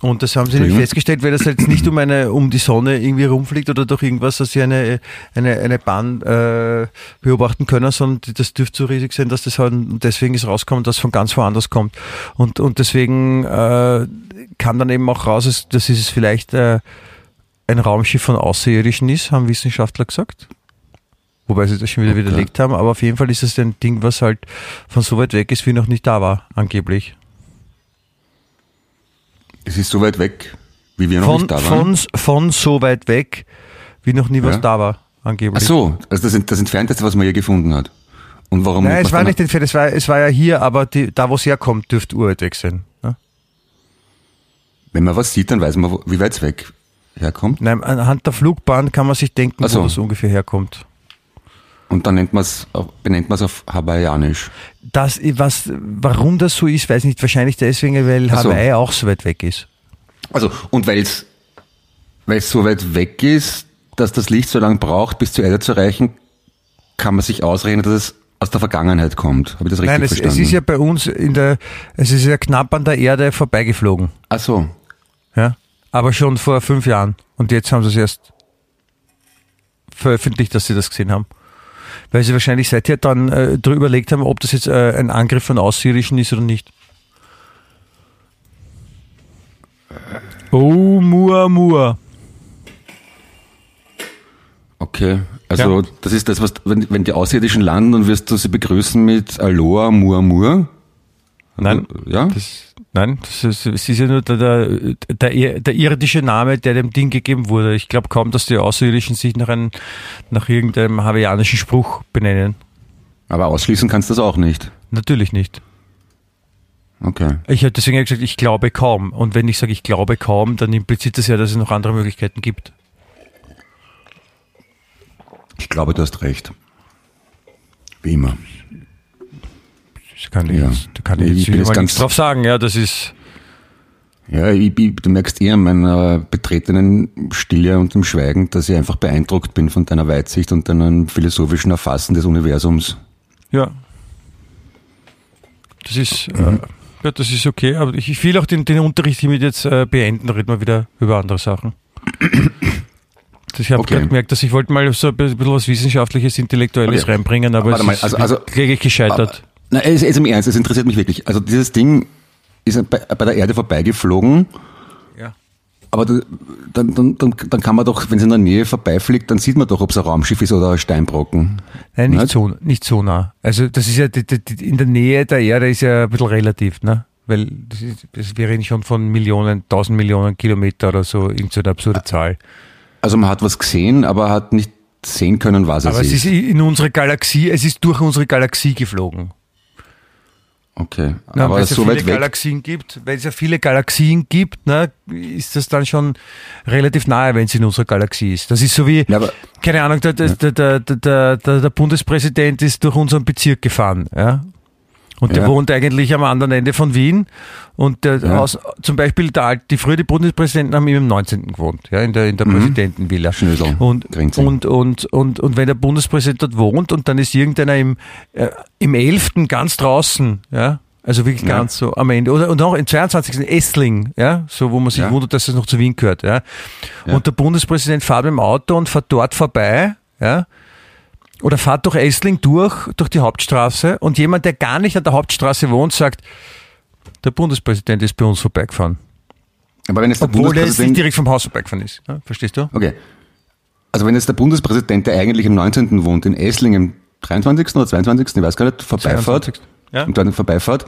Und das haben sie nicht festgestellt, weil das jetzt nicht um eine um die Sonne irgendwie rumfliegt oder durch irgendwas, dass sie eine eine eine Bahn äh, beobachten können, sondern das dürfte so riesig sein, dass das halt deswegen ist rauskommen, dass von ganz woanders kommt und und deswegen äh, kam dann eben auch raus, dass, dass es vielleicht äh, ein Raumschiff von Außerirdischen ist, haben Wissenschaftler gesagt. Wobei sie das schon wieder Okay. widerlegt haben, aber auf jeden Fall ist es ein Ding, was halt von so weit weg ist, wie noch nicht da war, angeblich. Es ist so weit weg, wie wir noch von, nicht da waren. von, von so weit weg, wie noch nie was Ja. da war, angeblich. Ach so, also das, das entfernteste, was man je gefunden hat. Und warum Nein, es war nicht entfernt, es war, es war ja hier, aber die, da, wo es herkommt, dürfte urweit weg sein. Ne? Wenn man was sieht, dann weiß man, wie weit es weg herkommt. Nein, anhand der Flugbahn kann man sich denken, so. wo das ungefähr herkommt. Und dann nennt man's, auf- benennt man es auf Hawaiianisch. Das, was, warum das so ist, weiß ich nicht. Wahrscheinlich deswegen, weil Ach so. Hawaii auch so weit weg ist. Also, und weil es weil es so weit weg ist, dass das Licht so lange braucht, bis zur Erde zu erreichen, kann man sich ausrechnen, dass es aus der Vergangenheit kommt. Habe ich das richtig Nein, es, verstanden? es ist ja bei uns in der, es ist ja knapp an der Erde vorbeigeflogen. Ach so. Ja? Aber schon vor fünf Jahren. Und jetzt haben sie es erst veröffentlicht, dass sie das gesehen haben. Weil sie wahrscheinlich seither dann äh, darüber überlegt haben, ob das jetzt äh, ein Angriff von Außerirdischen ist oder nicht. Oh, Mua, Mua. Okay. Also, Ja. das ist das, was, wenn, wenn die Außerirdischen landen, dann wirst du sie begrüßen mit Aloha, Mua, Mua. Nein, Ja? das, nein, das ist, es ist ja nur der, der, der, der irdische Name, der dem Ding gegeben wurde. Ich glaube kaum, dass die Außerirdischen sich nach, einem, nach irgendeinem hawaiianischen Spruch benennen. Aber ausschließen kannst du das auch nicht. Natürlich nicht. Okay. Ich habe deswegen gesagt, ich glaube kaum. Und wenn ich sage, ich glaube kaum, dann impliziert das ja, dass es noch andere Möglichkeiten gibt. Ich glaube, du hast recht. Wie immer. Das kann ich, Ja. jetzt- kann ich, Ich jetzt jetzt mal ganz- drauf sagen. Ja, das ist, Ja, ich, ich, du merkst eher an meiner betretenen Stille und dem Schweigen, dass ich einfach beeindruckt bin von deiner Weitsicht und deinem philosophischen Erfassen des Universums. ja. Das ist, Mhm. äh, ja, das ist okay. Aber ich, ich will auch den, den Unterricht hiermit jetzt äh, beenden. Reden wir wieder über andere Sachen. Ich habe Okay. gerade gemerkt, dass ich wollte mal so ein bisschen was Wissenschaftliches, Intellektuelles Okay. reinbringen, aber Warte es mal, ist also- also- kläglich gescheitert. Na, es ist im Ernst, es interessiert mich wirklich. Also dieses Ding ist bei, bei der Erde vorbeigeflogen, ja. aber dann, dann, dann, dann kann man doch, wenn es in der Nähe vorbeifliegt, dann sieht man doch, ob es ein Raumschiff ist oder ein Steinbrocken. Nein, nicht Nicht? so, nicht so nah. Also das ist ja die, die, in der Nähe der Erde ist ja ein bisschen relativ, ne? Weil das ist, das, wir reden schon von Millionen, tausend Millionen Kilometer oder so, irgend so eine absurde Zahl. Also man hat was gesehen, aber hat nicht sehen können, was Aber es es ist ist. in unsere Galaxie, es ist durch unsere Galaxie geflogen. Okay, Na, aber weil es ja so viele weit weg. Galaxien gibt, weil es ja viele Galaxien gibt, ne, ist das dann schon relativ nahe, wenn es in unserer Galaxie ist. Das ist so wie, Ja, aber keine Ahnung, der, der, der, der, der, der, der Bundespräsident ist durch unseren Bezirk gefahren, ja. Und der Ja. wohnt eigentlich am anderen Ende von Wien. Und der Ja. aus, zum Beispiel der, die früher die Bundespräsidenten haben immer im 19. gewohnt, ja, in der, in der Präsidentenvilla. Mhm. Schnösel, Und, und, und, und, und wenn der Bundespräsident dort wohnt und dann ist irgendeiner im, äh, im 11. ganz draußen, ja, also wirklich Ja. ganz so am Ende. Oder, und auch im 22. Essling, ja, so wo man sich Ja. wundert, dass es noch zu Wien gehört, ja. Ja. Und der Bundespräsident fährt mit dem Auto und fährt dort vorbei, ja. Oder fährt durch Essling durch, durch die Hauptstraße und jemand, der gar nicht an der Hauptstraße wohnt, sagt, der Bundespräsident ist bei uns vorbeigefahren. aber wenn es der Obwohl der jetzt nicht Bundespräsident direkt vom Haus vorbeigefahren ist. Ja, verstehst du? Okay. Also wenn jetzt der Bundespräsident, der eigentlich am 19. wohnt, in Esslingen, 23. oder 22. ich weiß gar nicht, vorbeifahrt 22.. Ja. und dann vorbeifahrt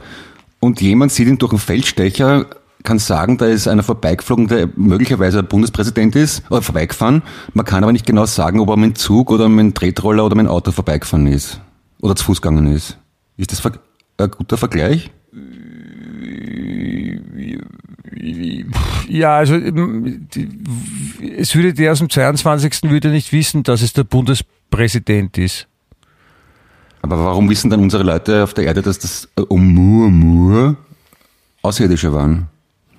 und jemand sieht ihn durch einen Feldstecher, kann sagen, da ist einer vorbeigeflogen, der möglicherweise Bundespräsident ist, oder vorbeigefahren. Man kann aber nicht genau sagen, ob er mit dem Zug oder mit dem Tretroller oder mit dem Auto vorbeigefahren ist. Oder zu Fuß gegangen ist. Ist das ein guter Vergleich? Ja, also ähm, es würde der aus dem 22. würde nicht wissen, dass es der Bundespräsident ist. Aber warum wissen dann unsere Leute auf der Erde, dass das äh, Oumuamua Außerirdische waren?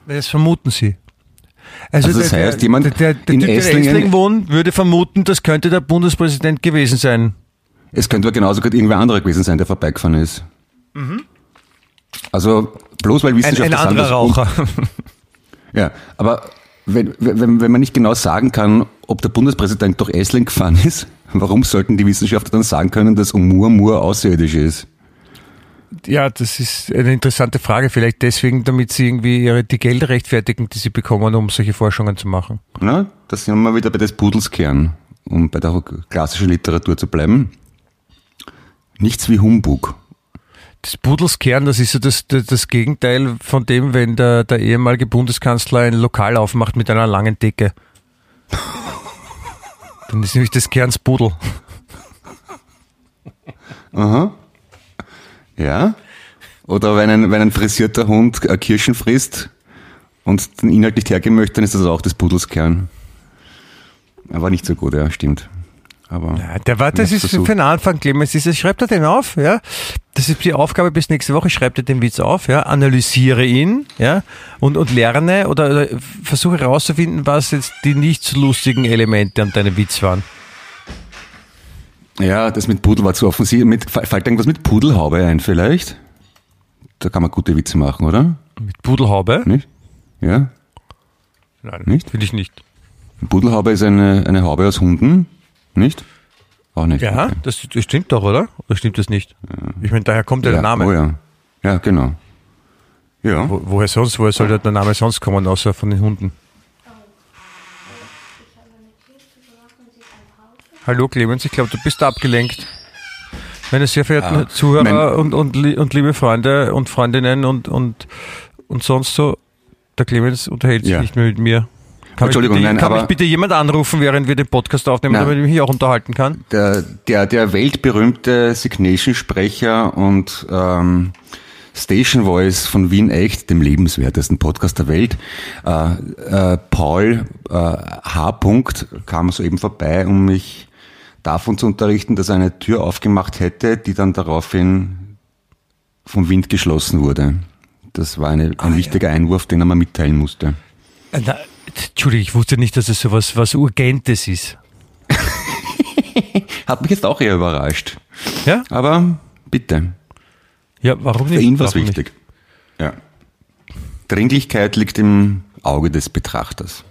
Das vermuten sie. Also, Also das der, heißt, jemand der, der, der in Typ, der in Esslingen- Esslingen wohnt, würde vermuten, das könnte der Bundespräsident gewesen sein. Es könnte aber genauso gut irgendwer anderer gewesen sein, der vorbeigefahren ist. Also bloß weil Mhm. Ein, Wissenschaftler ein sagen, anderer Raucher. Ja, aber wenn, wenn, wenn man nicht genau sagen kann, ob der Bundespräsident durch Essling gefahren ist, warum sollten die Wissenschaftler dann sagen können, dass Oumuamua außerirdisch ist? Ja, das ist eine interessante Frage. Vielleicht deswegen, damit sie irgendwie ihre, die Gelder rechtfertigen, die sie bekommen, um solche Forschungen zu machen. Na, da sind wir wieder bei des Pudels Kern, um bei der klassischen Literatur zu bleiben. Nichts wie Humbug. Das Pudelskern, das ist so das, das, das Gegenteil von dem, wenn der, der ehemalige Bundeskanzler ein Lokal aufmacht mit einer langen Decke. Dann ist nämlich das Kerns Pudel. Aha. Ja. Oder wenn ein, wenn ein frisierter Hund äh, Kirschen frisst und den Inhalt nicht hergeben möchte, dann ist das auch des Pudels Kern. Aber nicht so gut, ja, stimmt. Aber Ja, der war, das ist versucht. für den Anfang, Clemens. Dieses, schreibt er den auf, ja. Das ist die Aufgabe bis nächste Woche. Schreibt er den Witz auf, ja. Analysiere ihn, ja. Und, und lerne oder, oder versuche herauszufinden, was jetzt die nicht so lustigen Elemente an deinem Witz waren. Ja, das mit Pudel war zu offensiv. Mit, fällt irgendwas mit Pudelhaube ein vielleicht? Da kann man gute Witze machen, oder? Mit Pudelhaube? Nicht? Ja? Nein, Nicht? Finde ich nicht. Pudelhaube ist eine, eine Haube aus Hunden, nicht? Auch nicht. Ja, okay. das, das stimmt doch, oder? Oder stimmt das nicht? Ich meine, daher kommt ja, der Name. Oh ja. Ja, genau. Ja. Wo, woher sonst, woher soll der Name sonst kommen, außer von den Hunden? Hallo Clemens, ich glaube, du bist abgelenkt. Meine sehr verehrten Ah, Zuhörer und, und, und liebe Freunde und Freundinnen und, und, und sonst so, der Clemens unterhält sich Ja. nicht mehr mit mir. Kann, mich Entschuldigung, bitte, nein, kann mich aber- bitte jemand anrufen, während wir den Podcast aufnehmen, Nein. damit ich mich hier auch unterhalten kann? Der, der, der weltberühmte Signation-Sprecher und ähm, Station Voice von Wien Echt, dem lebenswertesten Podcast der Welt, äh, äh, Paul äh, H. Punkt, kam soeben vorbei, um mich davon zu unterrichten, dass er eine Tür aufgemacht hätte, die dann daraufhin vom Wind geschlossen wurde. Das war eine, ein wichtiger Einwurf, den er mir mitteilen musste. Äh, Na, Entschuldigung, ich wusste nicht, dass es sowas was Urgentes ist. Hat mich jetzt auch eher überrascht. Ja? Aber bitte. Ja, warum nicht? Für ihn war es nicht? wichtig. Ja. Dringlichkeit liegt im Auge des Betrachters.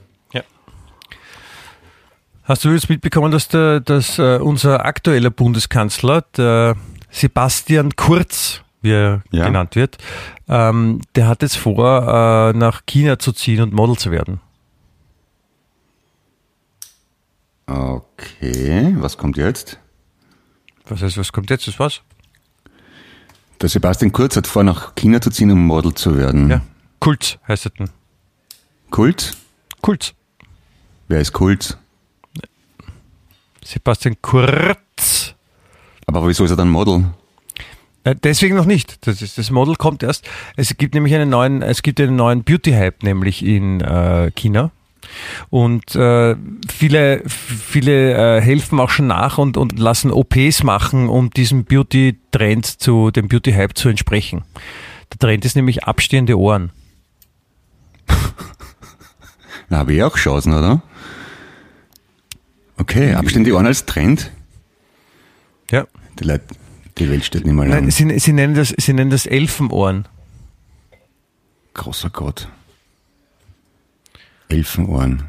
Hast du jetzt mitbekommen, dass, der, dass äh, unser aktueller Bundeskanzler, der Sebastian Kurz, wie er Ja. genannt wird, ähm, der hat jetzt vor, äh, nach China zu ziehen und Model zu werden. Okay, was kommt jetzt? Was heißt, was kommt jetzt? Das was? Der Sebastian Kurz hat vor, nach China zu ziehen, um Model zu werden. Ja. Kulz heißt es denn. Kult? Kulz. Wer ist Kult? Sebastian Kurz. Aber wieso ist er dann Model? Deswegen noch nicht. Das, ist, das Model kommt erst. Es gibt nämlich einen neuen, es gibt einen neuen Beauty-Hype, nämlich in äh, China. Und äh, viele, viele äh, helfen auch schon nach und, und lassen OPs machen, um diesem Beauty-Trend zu, dem Beauty-Hype zu entsprechen. Der Trend ist nämlich abstehende Ohren. Na, habe ich auch Chancen, oder? Okay, abstehende Ohren als Trend. Ja. Die, Leute, die Welt steht nicht mal Nein, an. sie, sie, nennen das, sie nennen das Elfenohren. Großer Gott. Elfenohren.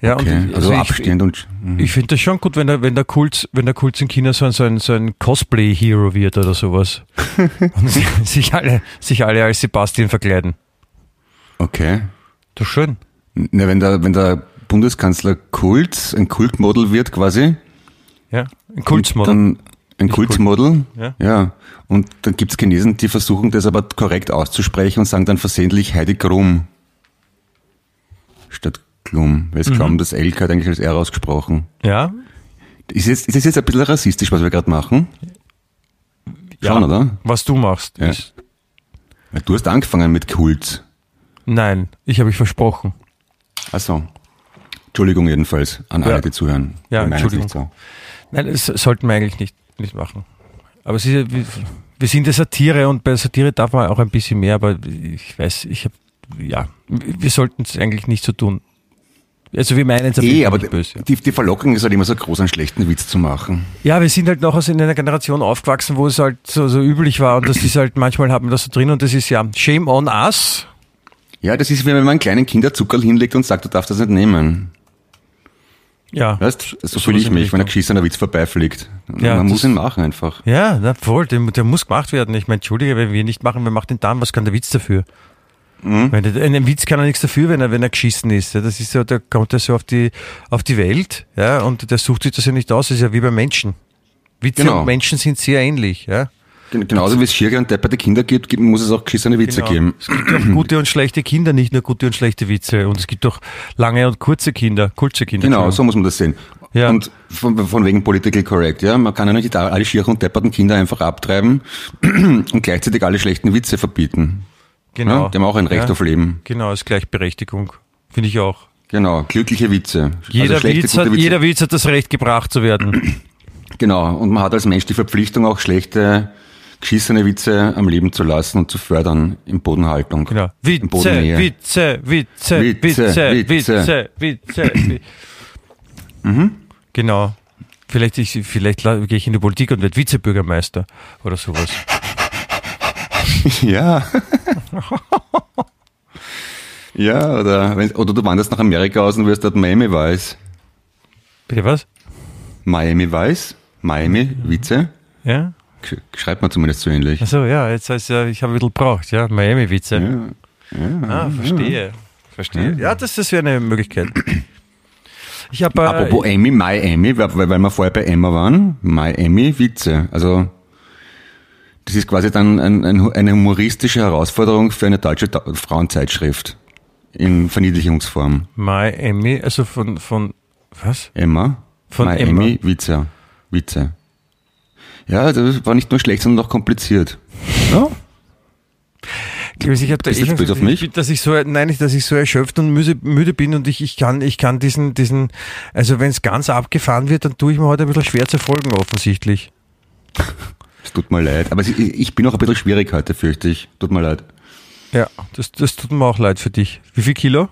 Ja, Okay, und also, ich- abstehend und... mhm. Ich finde das schon gut, wenn der, wenn der Kult, wenn der Kult in China so ein, so ein, so ein Cosplay-Hero wird oder sowas. Und sich, sich, alle, sich alle als Sebastian verkleiden. Okay. Das ist schön. Ne, wenn der, wenn der Bundeskanzler Kult, ein Kultmodel wird quasi. Ja, ein Kultsmodel. Dann ein Kultmodel. Ja. ja. Und dann gibt's Chinesen, die versuchen das aber korrekt auszusprechen und sagen dann versehentlich Heidi Klum. Statt Klum. Weil sie Mhm. glauben, das L gehört eigentlich als R ausgesprochen. Ja, Ist, jetzt, ist das jetzt ein bisschen rassistisch, was wir gerade machen? ja. Schon, oder? Was du machst. Ja. Weil Du hast angefangen mit Kult. nein, ich habe ich versprochen. Also, Entschuldigung jedenfalls an Ja. alle, die zuhören. Ja, es Entschuldigung. so. Nein, das sollten wir eigentlich nicht, nicht machen. Aber ist ja, wir, wir sind ja Satire und bei Satire darf man auch ein bisschen mehr, aber ich weiß, ich habe, ja, wir sollten es eigentlich nicht so tun. Also wir meinen es Eh, aber nicht böse. die, die Verlockung ist halt immer so groß, einen schlechten Witz zu machen. Ja, wir sind halt noch aus in einer Generation aufgewachsen, wo es halt so, so üblich war und das ist halt, manchmal haben wir das so drin und das ist ja Shame on us. Ja, das ist wie wenn man einen kleinen Kinder Zuckerl hinlegt und sagt, du darfst das nicht nehmen. Ja. Weißt, so fühle ich mich, wenn ein Richtung. geschissener Witz vorbeifliegt. Ja, man muss ihn machen einfach. Ja, na voll, der, der muss gemacht werden. Ich meine, Entschuldige, wenn wir ihn nicht machen, wer macht den dann? Was kann der Witz dafür? Mhm. Wenn der, ein Witz kann er nichts dafür, wenn er, wenn er geschissen ist. Ja, das ist so, der kommt ja so auf die, auf die Welt, ja, und der sucht sich das ja nicht aus. Das ist ja wie bei Menschen. Witze Genau. und Menschen sind sehr ähnlich, ja. Gen- Genauso wie es schiere und depperte Kinder gibt, gibt- muss es auch geschissene Witze Genau. geben. Es gibt auch gute und schlechte Kinder, nicht nur gute und schlechte Witze. Und es gibt auch lange und kurze Kinder, kurze Kinder. Genau, so muss man das sehen. Ja. Und von, von wegen political correct, ja. Man kann ja nicht alle schieren und depperten Kinder einfach abtreiben und gleichzeitig alle schlechten Witze verbieten. genau. Ja, die haben auch ein Recht ja. auf Leben. Genau, ist Gleichberechtigung. Finde ich auch. Genau, glückliche Witze. Jeder, also schlechte, Witz hat, Witze. jeder Witz hat das Recht, gebracht zu werden. Genau, und man hat als Mensch die Verpflichtung, auch schlechte, geschissene Witze am Leben zu lassen und zu fördern in Bodenhaltung. Genau. In Witze, Bodennähe. Witze, Witze, Witze, Witze, Witze. Witze, Witze. Mhm. Genau. Vielleicht, ich, vielleicht gehe ich in die Politik und werde Vizebürgermeister oder sowas. Ja. ja, oder, wenn, oder du wanderst nach Amerika aus und wirst dort Miami Weiß. Bitte was? Miami Weiß? Miami, Witze? Ja? Sch- Schreibt man zumindest so ähnlich. Achso, ja, jetzt heißt ja, ich habe ein bisschen braucht, ja. Miami-Witze. Ja, ja, Ah, verstehe. Verstehe. Ja, das, das wäre eine Möglichkeit. Ich habe äh, Apropos Emmy, Miami, weil, weil wir vorher bei Emma waren, Miami Witze. Also das ist quasi dann ein, ein, eine humoristische Herausforderung für eine deutsche Ta- Frauenzeitschrift in Verniedlichungsform. Miami, also von, von, was? Emma, Von Miami Emma. Witze. Witze. Ja, das war nicht nur schlecht, sondern auch kompliziert. Ja? Ich, ich, hab da eh schon- auf mich? Ich, dass ich so, nein, dass ich so erschöpft und müde, müde bin und ich, ich kann, ich kann diesen, diesen, also wenn es ganz abgefahren wird, dann tue ich mir heute ein bisschen schwer zu folgen, offensichtlich. Es tut mir leid. Aber ich, ich bin auch ein bisschen schwierig heute, fürchte ich. Tut mir leid. Ja, das, das tut mir auch leid für dich. Wie viel Kilo?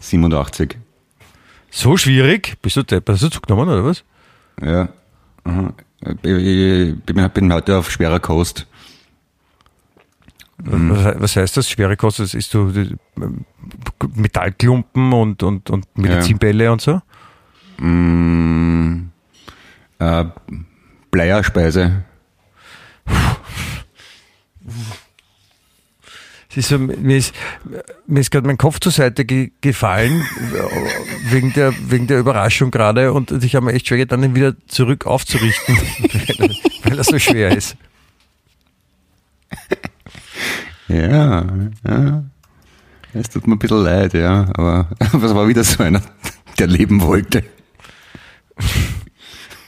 87. So schwierig? Bist du deppert? Hast du zugenommen, oder was? Ja. Aha. Ich bin, heute auf schwerer Kost. Mhm. Was, was heißt das? Schwere Kost? Das ist ähm, Metallklumpen und, und, und Medizinbälle und so? Mm, äh, Bleierspeise. Es ist so, mir ist, mir ist gerade mein Kopf zur Seite ge gefallen, wegen der, wegen der Überraschung gerade und ich habe mir echt schwer getan, ihn wieder zurück aufzurichten, weil, weil er so schwer ist. Ja, ja. Es tut mir ein bisschen leid, ja. Aber was war wieder so einer, der leben wollte.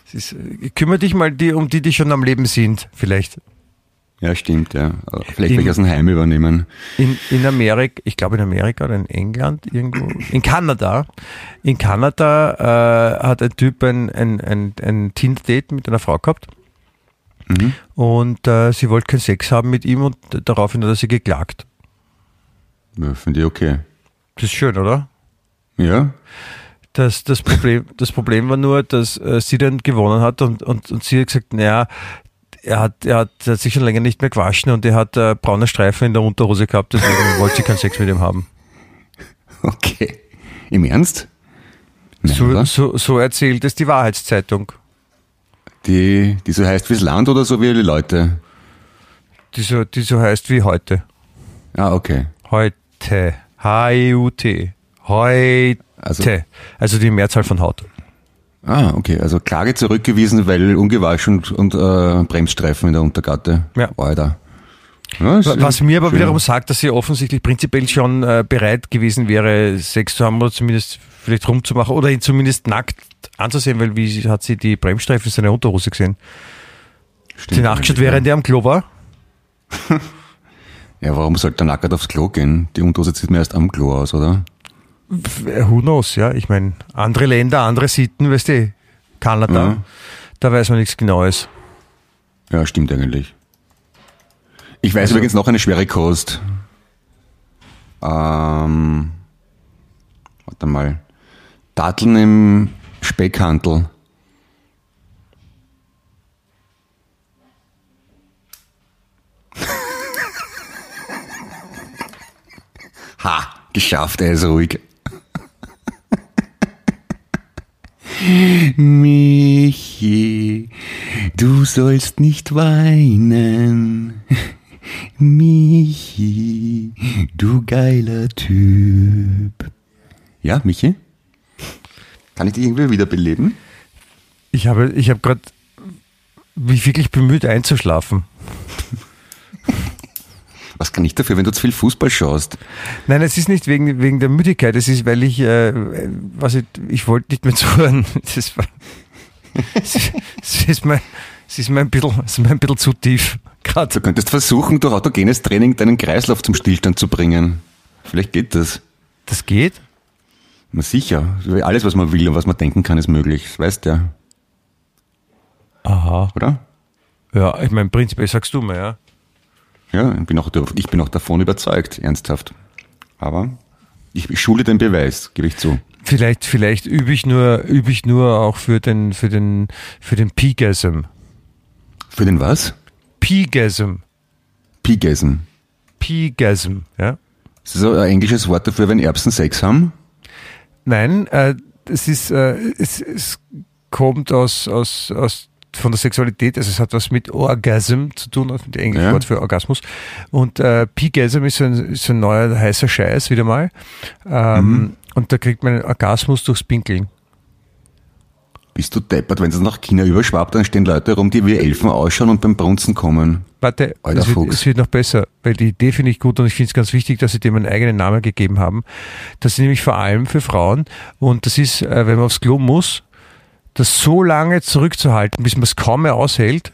Es ist, kümmere dich mal die, um die, die schon am Leben sind, vielleicht. Ja, stimmt, ja. Vielleicht In- will ich aus dem Heim übernehmen. In, in Amerika, ich glaube in Amerika oder in England irgendwo, in Kanada. In Kanada äh, hat ein Typ ein, ein, ein, ein Tinder-Date mit einer Frau gehabt Mhm. und äh, sie wollte keinen Sex haben mit ihm und daraufhin hat er sie geklagt. Ja, Finde ich okay. Das ist schön, oder? Ja? Das, das, Problem, das Problem war nur, dass äh, sie dann gewonnen hat und, und, und sie hat gesagt, naja, er hat, er, hat, er hat sich schon länger nicht mehr gewaschen und er hat äh, braune Streifen in der Unterhose gehabt, deswegen wollte sie keinen Sex mit ihm haben. Okay. Im Ernst? Nein, So, so, so erzählt es die Wahrheitszeitung. Die, die so heißt wie's Land oder so wie die Leute? die so, die so heißt wie heute. Ah, okay. Heute. H-E-U-T. Heute. Also- Also, die Mehrzahl von Haut. Ah, okay. Also Klage zurückgewiesen, weil ungewaschen und, und äh, Bremsstreifen in der Untergatte. Ja. War da. Ja, Was mir aber schön. wiederum sagt, dass sie offensichtlich prinzipiell schon äh, bereit gewesen wäre, Sex zu haben oder zumindest vielleicht rumzumachen oder ihn zumindest nackt anzusehen, weil wie hat sie die Bremsstreifen in seiner Unterhose gesehen? Stimmt sie nachgeschaut, während er am Klo war? Ja, warum sollte er nackert aufs Klo gehen? Die Unterhose sieht mir erst am Klo aus, oder? Who knows, ja. Ich meine, andere Länder, andere Sitten, weißt du, Kanada, Ja. da weiß man nichts Genaues. Ja, stimmt eigentlich. Ich weiß Also- übrigens noch eine schwere Kost. Ähm, warte mal. Datteln im Speckhandel. ha, geschafft, er ist ruhig. Michi, du sollst nicht weinen. Michi, du geiler Typ. Ja, Michi? Kann ich dich irgendwie wiederbeleben? Ich habe, ich habe gerade mich wirklich bemüht einzuschlafen. Was kann ich dafür, wenn du zu viel Fußball schaust? Nein, es ist nicht wegen, wegen der Müdigkeit, es ist, weil ich, äh, was ich, ich wollte nicht mehr zuhören. Das war, es, ist mir, es ist mir ein bisschen, es ist mir ein bisschen zu tief. Gerade. Du könntest versuchen, durch autogenes Training deinen Kreislauf zum Stillstand zu bringen. Vielleicht geht das. Das geht? Na sicher. Alles, was man will und was man denken kann, ist möglich. Das weißt du ja, Aha. oder? Ja, ich meine, prinzipiell sagst du mir, ja. Ja, ich bin auch, ich bin auch davon überzeugt, ernsthaft. Aber ich, ich schule den Beweis, gebe ich zu. Vielleicht, vielleicht übe ich nur, übe ich nur auch für den, für den, für den Pigasm. Für den was? Pigasm. Pigasm. Pigasm, ja. Das ist so ein englisches Wort dafür, wenn Erbsen Sex haben. Nein, äh, es ist, äh, es, es kommt aus, aus, aus von der Sexualität, also es hat was mit Orgasm zu tun, also mit dem englischen Ja. Wort für Orgasmus. Und äh, Pigasm ist ein, ist ein neuer heißer Scheiß wieder mal. Ähm, Und da kriegt man einen Orgasmus durchs Pinkeln. Bist du deppert, wenn es nach China überschwappt, dann stehen Leute rum, die wie Elfen ausschauen und beim Brunzen kommen. Warte, Alter es wird, es wird noch besser, weil die Idee finde ich gut und ich finde es ganz wichtig, dass sie dem einen eigenen Namen gegeben haben. Das ist nämlich vor allem für Frauen und das ist, äh, wenn man aufs Klo muss, das so lange zurückzuhalten, bis man es kaum mehr aushält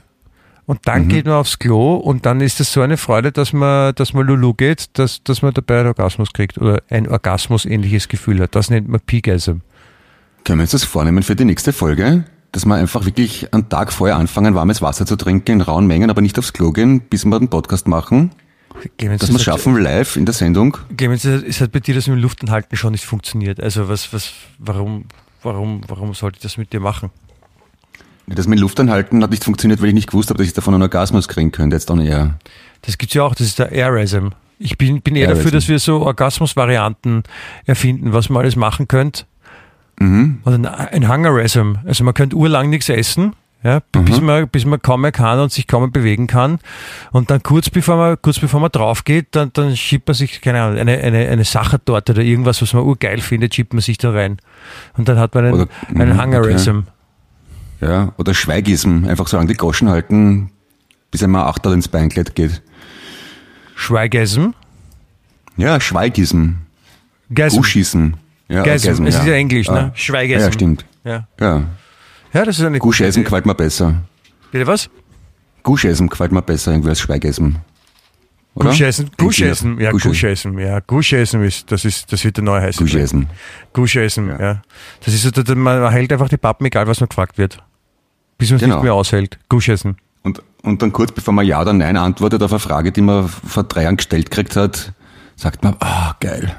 und dann Mhm. geht man aufs Klo und dann ist das so eine Freude, dass man, dass man Lulu geht, dass, dass man dabei einen Orgasmus kriegt oder ein Orgasmus-ähnliches Gefühl hat. Das nennt man Peagasm. Können wir uns das vornehmen für die nächste Folge? Dass wir einfach wirklich einen Tag vorher anfangen, warmes Wasser zu trinken in rauen Mengen, aber nicht aufs Klo gehen, bis wir den Podcast machen. Clemens, Dass das wir es schaffen live in der Sendung. Clemens, es hat bei dir das mit dem Luftanhalten schon nicht funktioniert. Also was, was, warum, warum, warum sollte ich das mit dir machen? Das mit Luft anhalten hat nicht funktioniert, weil ich nicht gewusst habe, dass ich davon einen Orgasmus kriegen könnte. Jetzt dann eher. Das gibt's ja auch, das ist der Airasm. Ich bin, bin eher Airasm. dafür, dass wir so Orgasmus-Varianten erfinden, was man alles machen könnte. Mhm. Oder ein- ein Hungerasm. Also man könnte urlang nichts essen, ja, b- bis, man, bis man kaum mehr kann und sich kaum mehr bewegen kann. Und dann kurz bevor man, kurz bevor man drauf geht, dann, dann schiebt man sich, keine Ahnung, eine, eine, eine Sachertorte oder irgendwas, was man urgeil findet, schiebt man sich da rein. Und dann hat man einen, Oder- einen mhm, Hungerasm. Ja. Oder Schweigism. Einfach so lange die Goschen halten, bis einmal ein Achtel ins Beinklett geht. Schweigasm. Ja, Schweigism. Gasm. Guschism. Ja, Gasm. Orgasm, Es ist ja Englisch, ne? Ah. Schweigasm. Ja, stimmt. Ja. Ja. Ja, das ist eine Idee. gefällt mir besser. Bitte was? Guschessen gefällt mir besser irgendwie als Schweigessen. Oder? Guschessen, wieder- ja, Guschessen. Guschessen, ja, Guschessen ist, das ist, das wird der neue heiße. Guschessen. Guschessen, ja. Das ist so, man hält einfach die Pappen, egal was man gefragt wird. Bis man es Genau. nicht mehr aushält. Guschessen. Und, und dann kurz bevor man Ja oder Nein antwortet auf eine Frage, die man vor drei Jahren gestellt gekriegt hat, sagt man, ah, geil.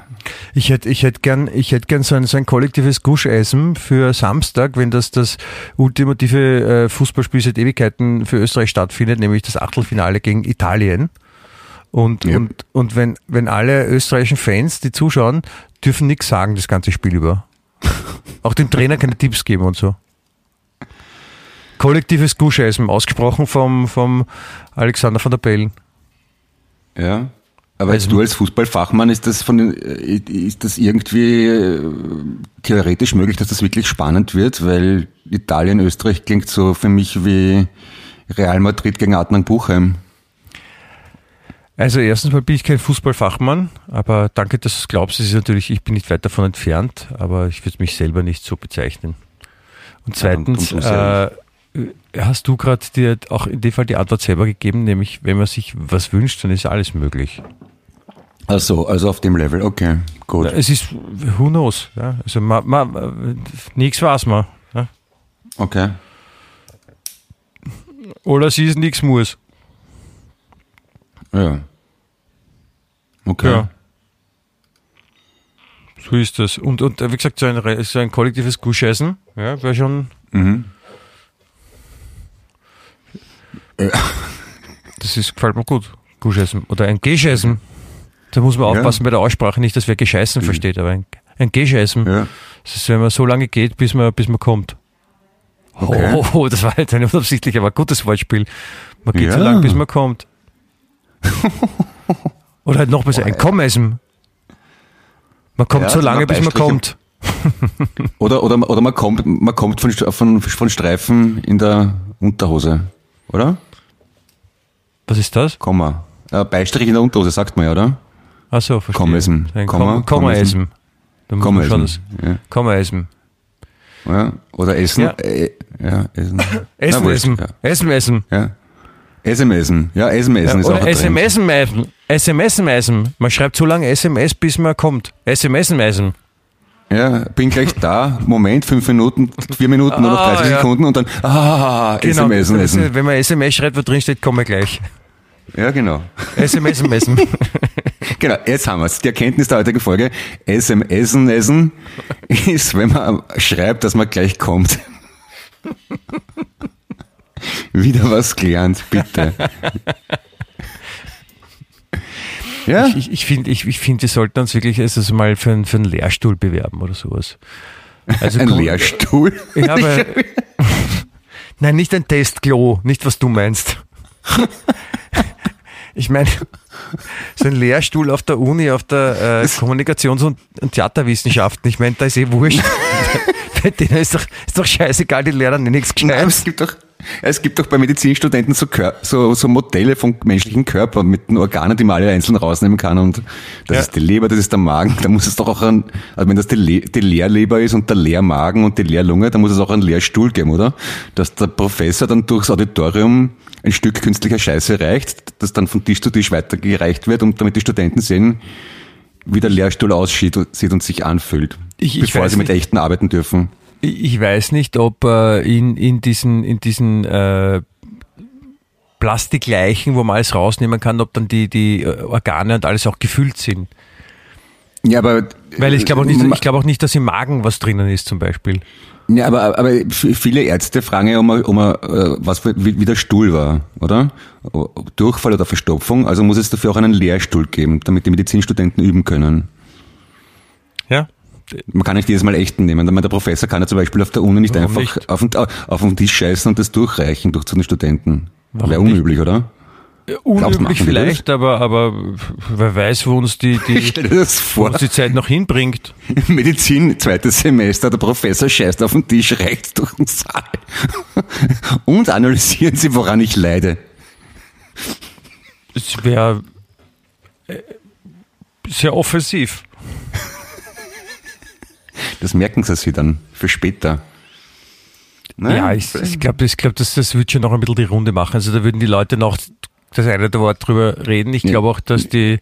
Ich hätte, ich hätte gern, ich hätte gern so ein, so ein kollektives Guschessen für Samstag, wenn das das ultimative äh, Fußballspiel seit Ewigkeiten für Österreich stattfindet, nämlich das Achtelfinale gegen Italien. Und, Ja. und, und wenn, wenn alle österreichischen Fans, die zuschauen, dürfen nichts sagen das ganze Spiel über. Auch dem Trainer keine Tipps geben und so. Kollektives Guschessen, ausgesprochen vom, vom Alexander von der Bellen. Ja. Aber jetzt du als Fußballfachmann, ist das von äh, ist das irgendwie äh, theoretisch möglich, dass das wirklich spannend wird? Weil Italien, Österreich klingt so für mich wie Real Madrid gegen Adnan Buchheim. Also erstens mal bin ich kein Fußballfachmann, aber danke, dass du es glaubst. Es ist natürlich, ich bin nicht weit davon entfernt, aber ich würde mich selber nicht so bezeichnen. Und zweitens, äh, hast du gerade dir auch in dem Fall die Antwort selber gegeben, nämlich wenn man sich was wünscht, dann ist alles möglich. Ach so, also auf dem Level, okay, gut. Es ist, who knows, ja? also ma, ma, nichts weiß man. Ja? Okay. Oder sie ist nichts muss. Ja. Okay. Ja. So ist das. Und, und wie gesagt, so ein, so ein kollektives Guschessen, ja, wäre schon. Mhm. Ja. Das ist, gefällt mir gut. Guschessen. Oder ein Geschessen. Da muss man aufpassen ja. bei der Aussprache, nicht, dass wer Gescheißen mhm. versteht, aber ein, ein Geschessen. Ja. Das ist, wenn man so lange geht, bis man, bis man kommt. Okay. Oh, oh, das war jetzt ein unabsichtlich, aber gutes Wortspiel. Man geht ja. so lange, bis man kommt. Oder halt noch besser, ein Kommessen. Man kommt so lange, bis man kommt. oder, oder, oder man kommt, man kommt von, von, von Streifen in der Unterhose, oder? Was ist das? Komma. Äh, Beistrich in der Unterhose, sagt man ja, oder? Ach so, verstehe. Kommessen. Komma, Komma essen. Komma essen. Ja. Komma essen. Ja. Oder essen. Ja, äh, ja essen. essen, Na, essen. Ja. Essen, essen. Ja. SMS, ja, SMS ja, ist auch SMS SMS meisen. Man schreibt so lange SMS, bis man kommt. SMS meisen. Ja, bin gleich da. Moment, fünf Minuten, vier Minuten ah, oder 30 ja. Sekunden und dann ah, genau, SMS messen. Wenn man SMS schreibt, wo drin steht, komme gleich. Ja, genau. SMS messen. genau, jetzt haben wir es. Die Erkenntnis der heutigen Folge. SMS essen ist, wenn man schreibt, dass man gleich kommt. Wieder was gelernt, bitte. ja? Ich, ich, ich finde, ich, ich find, wir sollten uns wirklich also mal für, einen, für einen Lehrstuhl bewerben oder sowas. Also, ein Lehrstuhl? Ja, aber, nein, nicht ein Testklo, nicht was du meinst. Ich meine, so ein Lehrstuhl auf der Uni, auf der äh, Kommunikations- und, und Theaterwissenschaften, ich meine, da ist eh wurscht. Bei denen ist doch, ist doch scheißegal, die lernen nichts Gescheites. Es gibt doch, es gibt doch bei Medizinstudenten so, so, so Modelle vom menschlichen Körper mit den Organen, die man alle einzeln rausnehmen kann. Und das ja. ist die Leber, das ist der Magen. Da muss es doch auch ein, also wenn das die, Le die Leerleber ist und der Leermagen und die Leerlunge, da muss es auch einen Leerstuhl geben, oder? Dass der Professor dann durchs Auditorium ein Stück künstlicher Scheiße reicht, das dann von Tisch zu Tisch weitergereicht wird und damit die Studenten sehen, wie der Lehrstuhl aussieht und sich anfühlt, ich, bevor ich sie mit nicht. echten arbeiten dürfen. Ich weiß nicht, ob äh, in, in diesen, in diesen äh, Plastikleichen, wo man alles rausnehmen kann, ob dann die, die äh, Organe und alles auch gefüllt sind. Ja, aber. Weil ich glaube auch nicht, ich glaube auch nicht, dass im Magen was drinnen ist, zum Beispiel. Ja, aber, aber viele Ärzte fragen ja immer, um, was wie, wie der Stuhl war, oder? Durchfall oder Verstopfung. Also muss es dafür auch einen Lehrstuhl geben, damit die Medizinstudenten üben können. Man kann nicht jedes Mal echten nehmen. Der Professor kann ja zum Beispiel auf der Uni nicht Warum einfach nicht? Auf, den, auf den Tisch scheißen und das durchreichen durch zu den Studenten. Wäre unüblich, oder? Unüblich vielleicht, aber, aber wer weiß, wo uns die, die, wo uns die Zeit noch hinbringt. Medizin, zweites Semester, der Professor scheißt auf den Tisch, reicht durch den Saal. Und analysieren Sie, woran ich leide. Es wäre äh, sehr offensiv. Das merken sie sich dann für später. Nein, ja, ich, ich glaube, ich glaub, das, das wird schon noch ein bisschen die Runde machen. Also da würden die Leute noch das eine der Wort drüber reden. Ich glaube auch, dass die,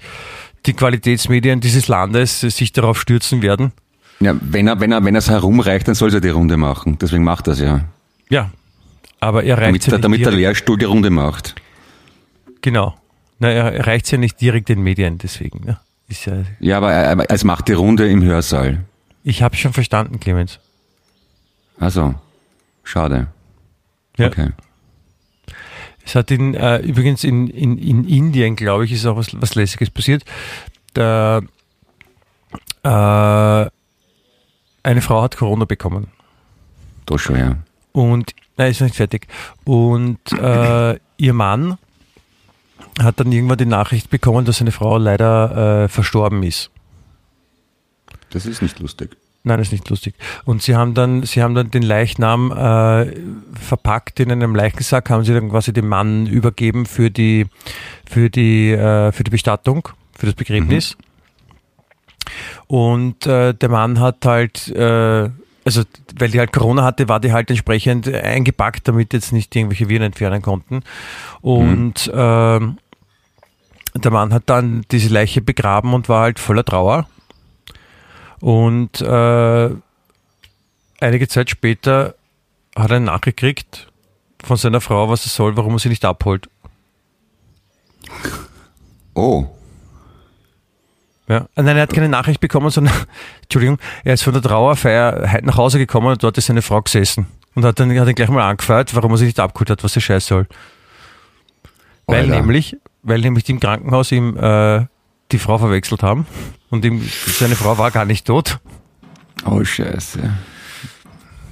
die Qualitätsmedien dieses Landes sich darauf stürzen werden. Ja, wenn er, wenn er, wenn er es herumreicht, dann soll er die Runde machen. Deswegen macht er es ja. Ja. Aber er reicht damit, ja damit der Lehrstuhl die Runde macht. Genau. Na, er erreicht ja nicht direkt den Medien, deswegen. Ne? Ist ja, ja, aber, aber es macht die Runde im Hörsaal. Ich habe schon verstanden, Clemens. Also, schade. Ja. Okay. Es hat in, äh, übrigens in, in, in Indien, glaube ich, ist auch was, was Lässiges passiert. Da, äh, eine Frau hat Corona bekommen. Doch schon, ja. Und, nein, ist noch nicht fertig. Und äh, ihr Mann hat dann irgendwann die Nachricht bekommen, dass seine Frau leider äh, verstorben ist. Das ist nicht lustig. Nein, das ist nicht lustig. Und sie haben dann, sie haben dann den Leichnam äh, verpackt in einem Leichensack, haben sie dann quasi dem Mann übergeben für die, für die, äh, für die Bestattung, für das Begräbnis. Und äh, der Mann hat halt, äh, also weil die halt Corona hatte, war die halt entsprechend eingepackt, damit jetzt nicht irgendwelche Viren entfernen konnten. Und ähm, der Mann hat dann diese Leiche begraben und war halt voller Trauer. Und äh, einige Zeit später hat er eine Nachricht gekriegt von seiner Frau, was er soll, warum er sie nicht abholt. Oh, Ja. Nein, er hat keine Nachricht bekommen, sondern, Entschuldigung, er ist von der Trauerfeier heute nach Hause gekommen und dort ist seine Frau gesessen. Und hat dann hat ihn gleich mal angefeuert, warum er sich nicht abgeholt hat, was der Scheiß soll. Weil Alter. nämlich, weil nämlich die im Krankenhaus ihm äh, die Frau verwechselt haben und ihm, seine Frau war gar nicht tot. oh Scheiße.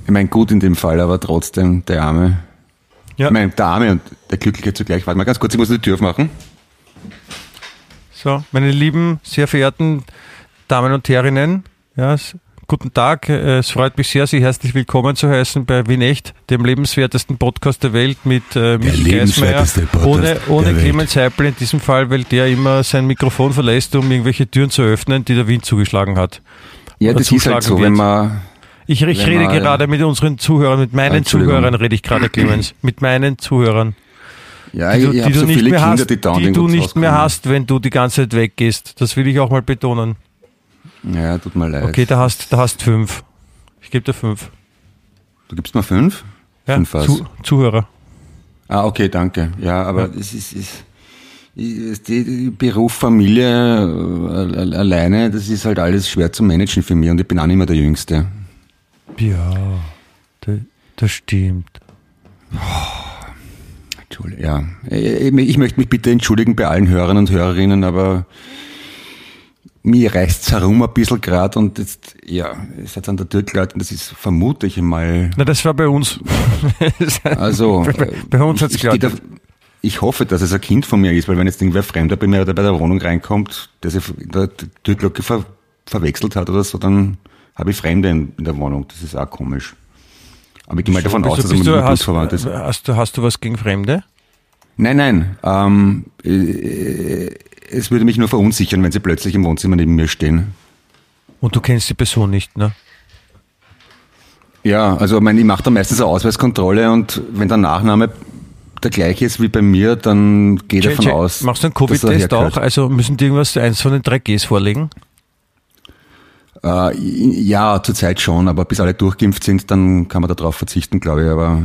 Ich meine, gut in dem Fall, aber trotzdem, der Arme. Ja. Ich meine, der Arme und der Glückliche zugleich. Warte mal ganz kurz, ich muss die Tür aufmachen. So, meine lieben, sehr verehrten Damen und Herrinnen, ja, guten Tag. Äh, Es freut mich sehr, Sie herzlich willkommen zu heißen bei Wien Echt, dem lebenswertesten Podcast der Welt mit äh, Michi Geismeier. Ohne, ohne. Clemens Heipel in diesem Fall, weil der immer sein Mikrofon verlässt, um irgendwelche Türen zu öffnen, die der Wind zugeschlagen hat. Ja, das ist halt zuschlagen so, wird. wenn man, Ich, ich Wenn rede mal- gerade mit unseren Zuhörern, mit meinen. Zuhörern rede ich gerade, Clemens. Mit meinen Zuhörern. ja, Die du, ich, ich die habe du so nicht viele mehr Kinder, hast, die die du nicht mehr Hause hast, wenn du die ganze Zeit weggehst. Das will ich auch mal betonen. Ja, tut mir leid. Okay, da hast, da hast fünf. Ich gebe dir fünf. Du gibst mir fünf? Ja, Fünf was? Zu, Zuhörer. Ah, okay, danke. Ja, aber es ist, ist, ist die Beruf, Familie äh, alleine, das ist halt alles schwer zu managen für mich und ich bin auch nicht mehr der Jüngste. Ja, das, stimmt. Entschuldigung, ja. Ich möchte mich bitte entschuldigen bei allen Hörern und Hörerinnen, aber mir reißt's herum ein bisschen grad und jetzt, ja, ihr seid an der Tür geläutet und das ist, vermute ich mal, Na, das war bei uns. also, bei, bei uns hat's da- ich hoffe, dass es ein Kind von mir ist, weil wenn jetzt irgendwer Fremder bei mir oder bei der Wohnung reinkommt, der sich in der Türglocke ver, verwechselt hat oder so, dann habe ich Fremde in, in der Wohnung. Das ist auch komisch. Aber ich gehe mal davon aus, dass er mit hast, verwandt ist. hast, du, hast du was gegen Fremde? Nein, nein. Ähm, äh, es würde mich nur verunsichern, wenn sie plötzlich im Wohnzimmer neben mir stehen. Und du kennst die Person nicht, ne? Ja, also ich, meine, ich mache da meistens eine Ausweiskontrolle und wenn der Nachname der gleiche ist wie bei mir, dann gehe ich davon aus. Machst du einen Covid-Test auch? Also müssen die irgendwas, eins von den drei Gs vorlegen? Äh, ja, zurzeit schon, aber bis alle durchgeimpft sind, dann kann man darauf verzichten, glaube ich. Aber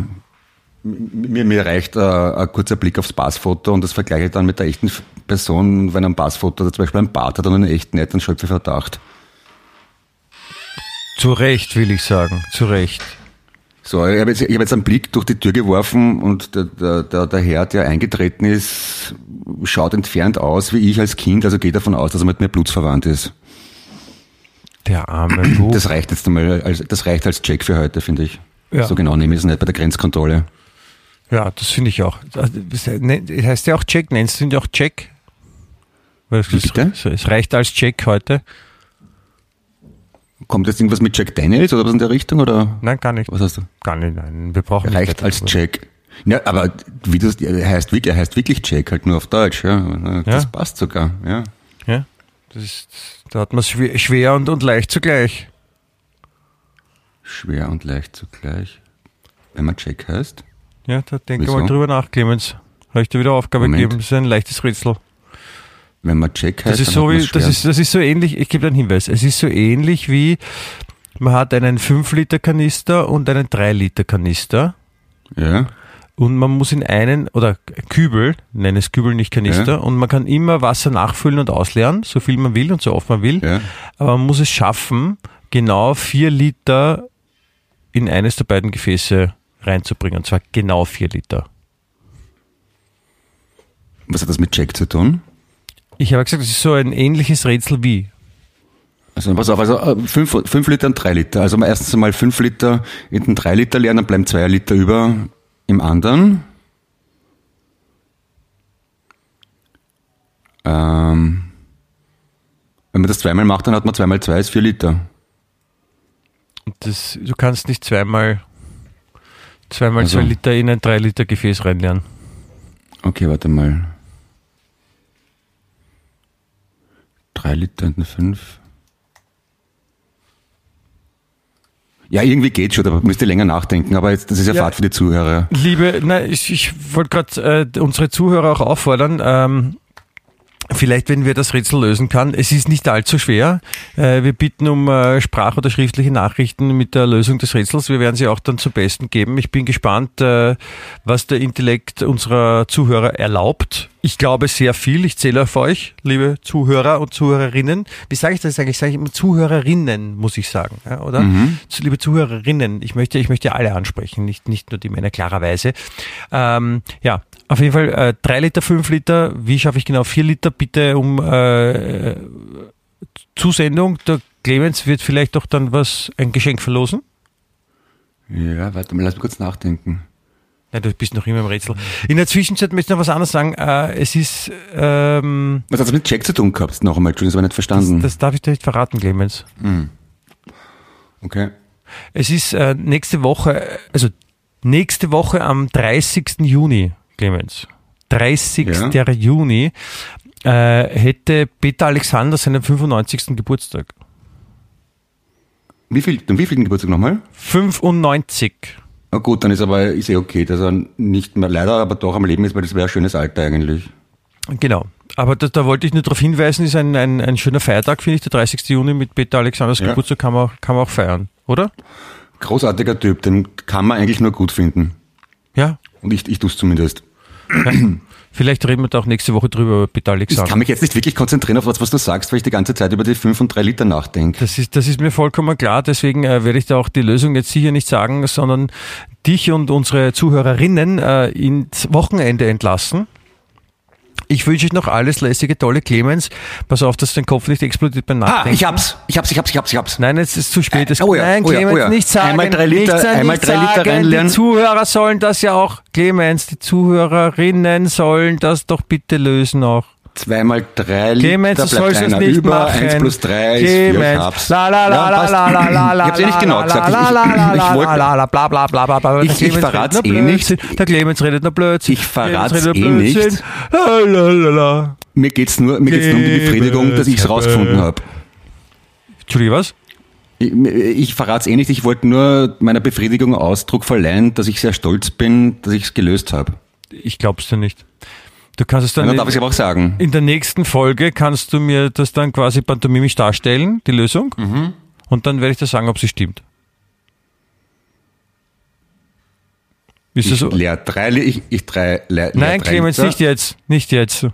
mir, mir reicht äh, ein kurzer Blick aufs Passfoto und das vergleiche ich dann mit der echten Person. Wenn ein Passfoto zum Beispiel einen Bart hat und einen echt nicht, dann schöpfe Verdacht. Zu Recht, will ich sagen. Zu Recht. So, ich habe jetzt, ich hab jetzt einen Blick durch die Tür geworfen und der, der, der, der Herr, der eingetreten ist, schaut entfernt aus wie ich als Kind, also gehe davon aus, dass er mit mir blutsverwandt ist. Der arme Bub. Das reicht jetzt einmal, als, das reicht als Check für heute, finde ich. Ja. So genau nehme ich es nicht bei der Grenzkontrolle. Ja, das finde ich auch. Das ne- das heißt ja auch Check, nennst du ihn ja auch Check? Weil es, bitte? es- reicht als Check heute. Kommt jetzt irgendwas mit Jack Daniels oder was in der Richtung oder Nein, gar nicht. was hast du? Gar nicht, nein. Wir brauchen Reicht nicht als Jack. Ja, aber wie das, er heißt wirklich, er heißt wirklich Jack, halt nur auf Deutsch, ja. Das Ja. passt sogar, ja. Ja, das ist, da hat man es schwer, schwer und, und leicht zugleich. Schwer und leicht zugleich. Wenn man Jack heißt. Ja, da denk Wieso? mal drüber nach, Clemens. Habe ich dir wieder Aufgabe Moment. gegeben. Das ist ein leichtes Rätsel. Wenn man Jack heißt, Das ist so wie, das ist, das ist so ähnlich, ich gebe dir einen Hinweis. Es ist so ähnlich wie, man hat einen 5-Liter-Kanister und einen 3-Liter-Kanister. Ja. Und man muss in einen, oder Kübel, nenne es Kübel, nicht Kanister, Ja. und man kann immer Wasser nachfüllen und ausleeren, so viel man will und so oft man will. Ja. Aber man muss es schaffen, genau 4 Liter in eines der beiden Gefäße reinzubringen. Und zwar genau 4 Liter. Was hat das mit Jack zu tun? Ich habe gesagt, es ist so ein ähnliches Rätsel wie. Also pass auf, also äh, fünf, fünf Liter und drei Liter. Also mal erstens einmal fünf Liter in den drei Liter leeren, dann bleiben zwei Liter über im anderen. Ähm, wenn man das zweimal macht, dann hat man zweimal zwei, ist vier Liter. Und das, du kannst nicht zweimal, zweimal Also- zwei Liter in ein 3 Liter Gefäß reinleeren. Okay, warte mal. Drei Liter und eine fünf. Ja, irgendwie geht schon, aber müsst ihr länger nachdenken. Aber jetzt, das ist ja, Ja. Fahrt für die Zuhörer. Liebe, na, ich, ich wollte gerade äh, unsere Zuhörer auch auffordern, ähm, vielleicht, wenn wir das Rätsel lösen kann. Es ist nicht allzu schwer. Äh, wir bitten um äh, Sprach- oder schriftliche Nachrichten mit der Lösung des Rätsels. Wir werden sie auch dann zum Besten geben. Ich bin gespannt, äh, was der Intellekt unserer Zuhörer erlaubt. Ich glaube sehr viel. Ich zähle auf euch, liebe Zuhörer und Zuhörerinnen. Wie sage ich das eigentlich? Sage ich immer Zuhörerinnen, muss ich sagen, ja, oder? Zu- Liebe Zuhörerinnen, ich möchte, ich möchte alle ansprechen, nicht, nicht nur die Männer, klarerweise. Ähm, ja, auf jeden Fall äh, drei Liter, fünf Liter. Wie schaffe ich genau vier Liter? Bitte um äh, Zusendung. Der Clemens wird vielleicht doch dann was, ein Geschenk verlosen. Ja, warte mal, lass mich kurz nachdenken. Ja, du bist noch immer im Rätsel. In der Zwischenzeit möchte ich noch was anderes sagen. Äh, es ist, ähm, Was hat das mit Check zu tun gehabt? Noch einmal, Entschuldigung, das war nicht das, verstanden. das darf ich dir nicht verraten, Clemens. okay. Es ist äh, nächste Woche, also nächste Woche am 30. Juni, Clemens. 30. Ja. Juni äh, hätte Peter Alexander seinen 95. Geburtstag. Wie viel, den wievielten Geburtstag nochmal? 95. Na gut, dann ist aber, ist eh okay, dass er nicht mehr leider, aber doch am Leben ist, weil das wäre ein schönes Alter eigentlich. Genau. Aber da, da wollte ich nur darauf hinweisen, ist ein, ein, ein schöner Feiertag, finde ich. Der 30. Juni mit Peter Alexanders Ja. Geburtstag kann man, auch- kann man auch feiern, oder? Großartiger Typ, den kann man eigentlich nur gut finden. Ja. Und ich, ich tue es zumindest. ja. Vielleicht reden wir da auch nächste Woche drüber über Peter Ich kann mich jetzt nicht wirklich konzentrieren auf das, was du sagst, weil ich die ganze Zeit über die 5 und 3 Liter nachdenke. Das ist, das ist mir vollkommen klar, deswegen äh, werde ich da auch die Lösung jetzt sicher nicht sagen, sondern dich und unsere Zuhörerinnen äh, ins Wochenende entlassen. Ich wünsche euch noch alles lässige, tolle Clemens. Pass auf, dass dein Kopf nicht explodiert beim Ah, Nachdenken. ich hab's, ich hab's, ich hab's, ich hab's, ich hab's. Nein, es ist zu spät. Es, Äh, oh ja, nein, oh ja, Clemens, oh ja. nicht sagen. Einmal drei Liter- nicht, einmal nicht drei Liter sagen. reinlernen. Die Zuhörer sollen das ja auch, Clemens, die Zuhörerinnen sollen das doch bitte lösen auch. Zweimal 3 Liter, Clemens, du bleibt einer nicht über, machen. 1 plus 3 ist 4, ich hab's. la la la la la la la la Ich hab's eh nicht genau gesagt. Ich, ich, ich la wollte, la la bla bla bla bla bla. Ich- ich verrat's eh nicht. Der Clemens redet nur Blödsinn. Ich verrat's eh nicht. La la la la. mir geht's nur, mir geht's nur um die Befriedigung, dass ich's rausgefunden habe. Entschuldige, was? Ich, ich verrat's eh nicht, ich wollte nur meiner Befriedigung Ausdruck verleihen, dass ich sehr stolz bin, dass ich's gelöst habe. Ich glaub's dir nicht. Du kannst es dann, Dann darf ich aber auch sagen. in der nächsten Folge kannst du mir das dann quasi pantomimisch darstellen, die Lösung. Mhm. Und dann werde ich dir sagen, ob sie stimmt. Ist das Ich so? leer drei, ich, ich drei, leer, Nein, leer drei Clemens, Liter, nicht jetzt. Nicht jetzt.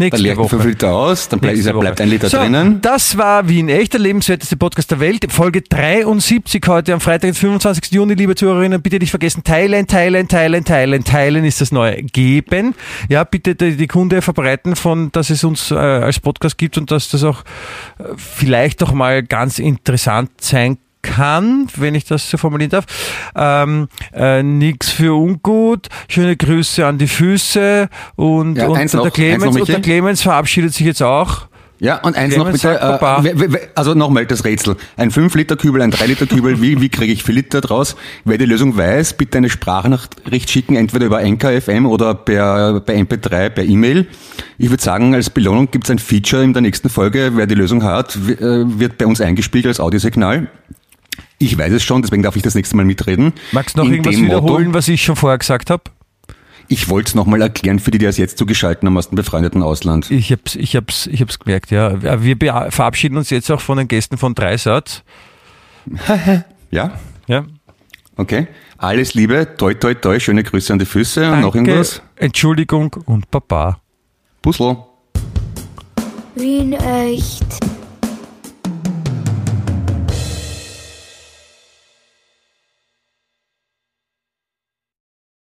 Dann Nächste leer ich fünf Woche. Liter aus, dann bleib, Nächste bleibt ein Liter so, drinnen. Das war Wien echt, der lebenswerteste Podcast der Welt. Folge 73 heute am Freitag, den 25. Juni, liebe Zuhörerinnen. Bitte nicht vergessen, teilen, teilen, teilen, teilen, teilen ist das neue Geben. Ja, bitte die, die Kunde verbreiten von, dass es uns äh, als Podcast gibt und dass das auch äh, vielleicht doch mal ganz interessant sein kann, wenn ich das so formulieren darf. Ähm, äh, nix für ungut. Schöne Grüße an die Füße und, Ja, und der, noch, eins Clemens, noch, und der. Clemens verabschiedet sich jetzt auch. Ja, und eins Clemens noch bitte, sagt äh, also nochmal das Rätsel. Ein 5-Liter-Kübel, ein 3-Liter-Kübel, wie, wie kriege ich 4 Liter draus? Wer die Lösung weiß, bitte eine Sprachnachricht schicken, entweder über NKFM oder per, per MP3, per E-Mail. Ich würde sagen, als Belohnung gibt es ein Feature in der nächsten Folge. Wer die Lösung hat, äh, wird bei uns eingespielt als Audiosignal. Ich weiß es schon, deswegen darf ich das nächste Mal mitreden. Magst du noch In irgendwas wiederholen, Motto, was ich schon vorher gesagt habe? ich wollte es nochmal erklären für die, die es jetzt zugeschaltet haben aus dem befreundeten Ausland. Ich hab's, ich hab's, ich hab's gemerkt, ja. Wir verabschieden uns jetzt auch von den Gästen von Dreisatz. Ja? Ja. Okay. Alles Liebe, toi toi toi, schöne Grüße an die Füße und noch Danke, irgendwas. Entschuldigung und Baba. Puzzle. Wien echt.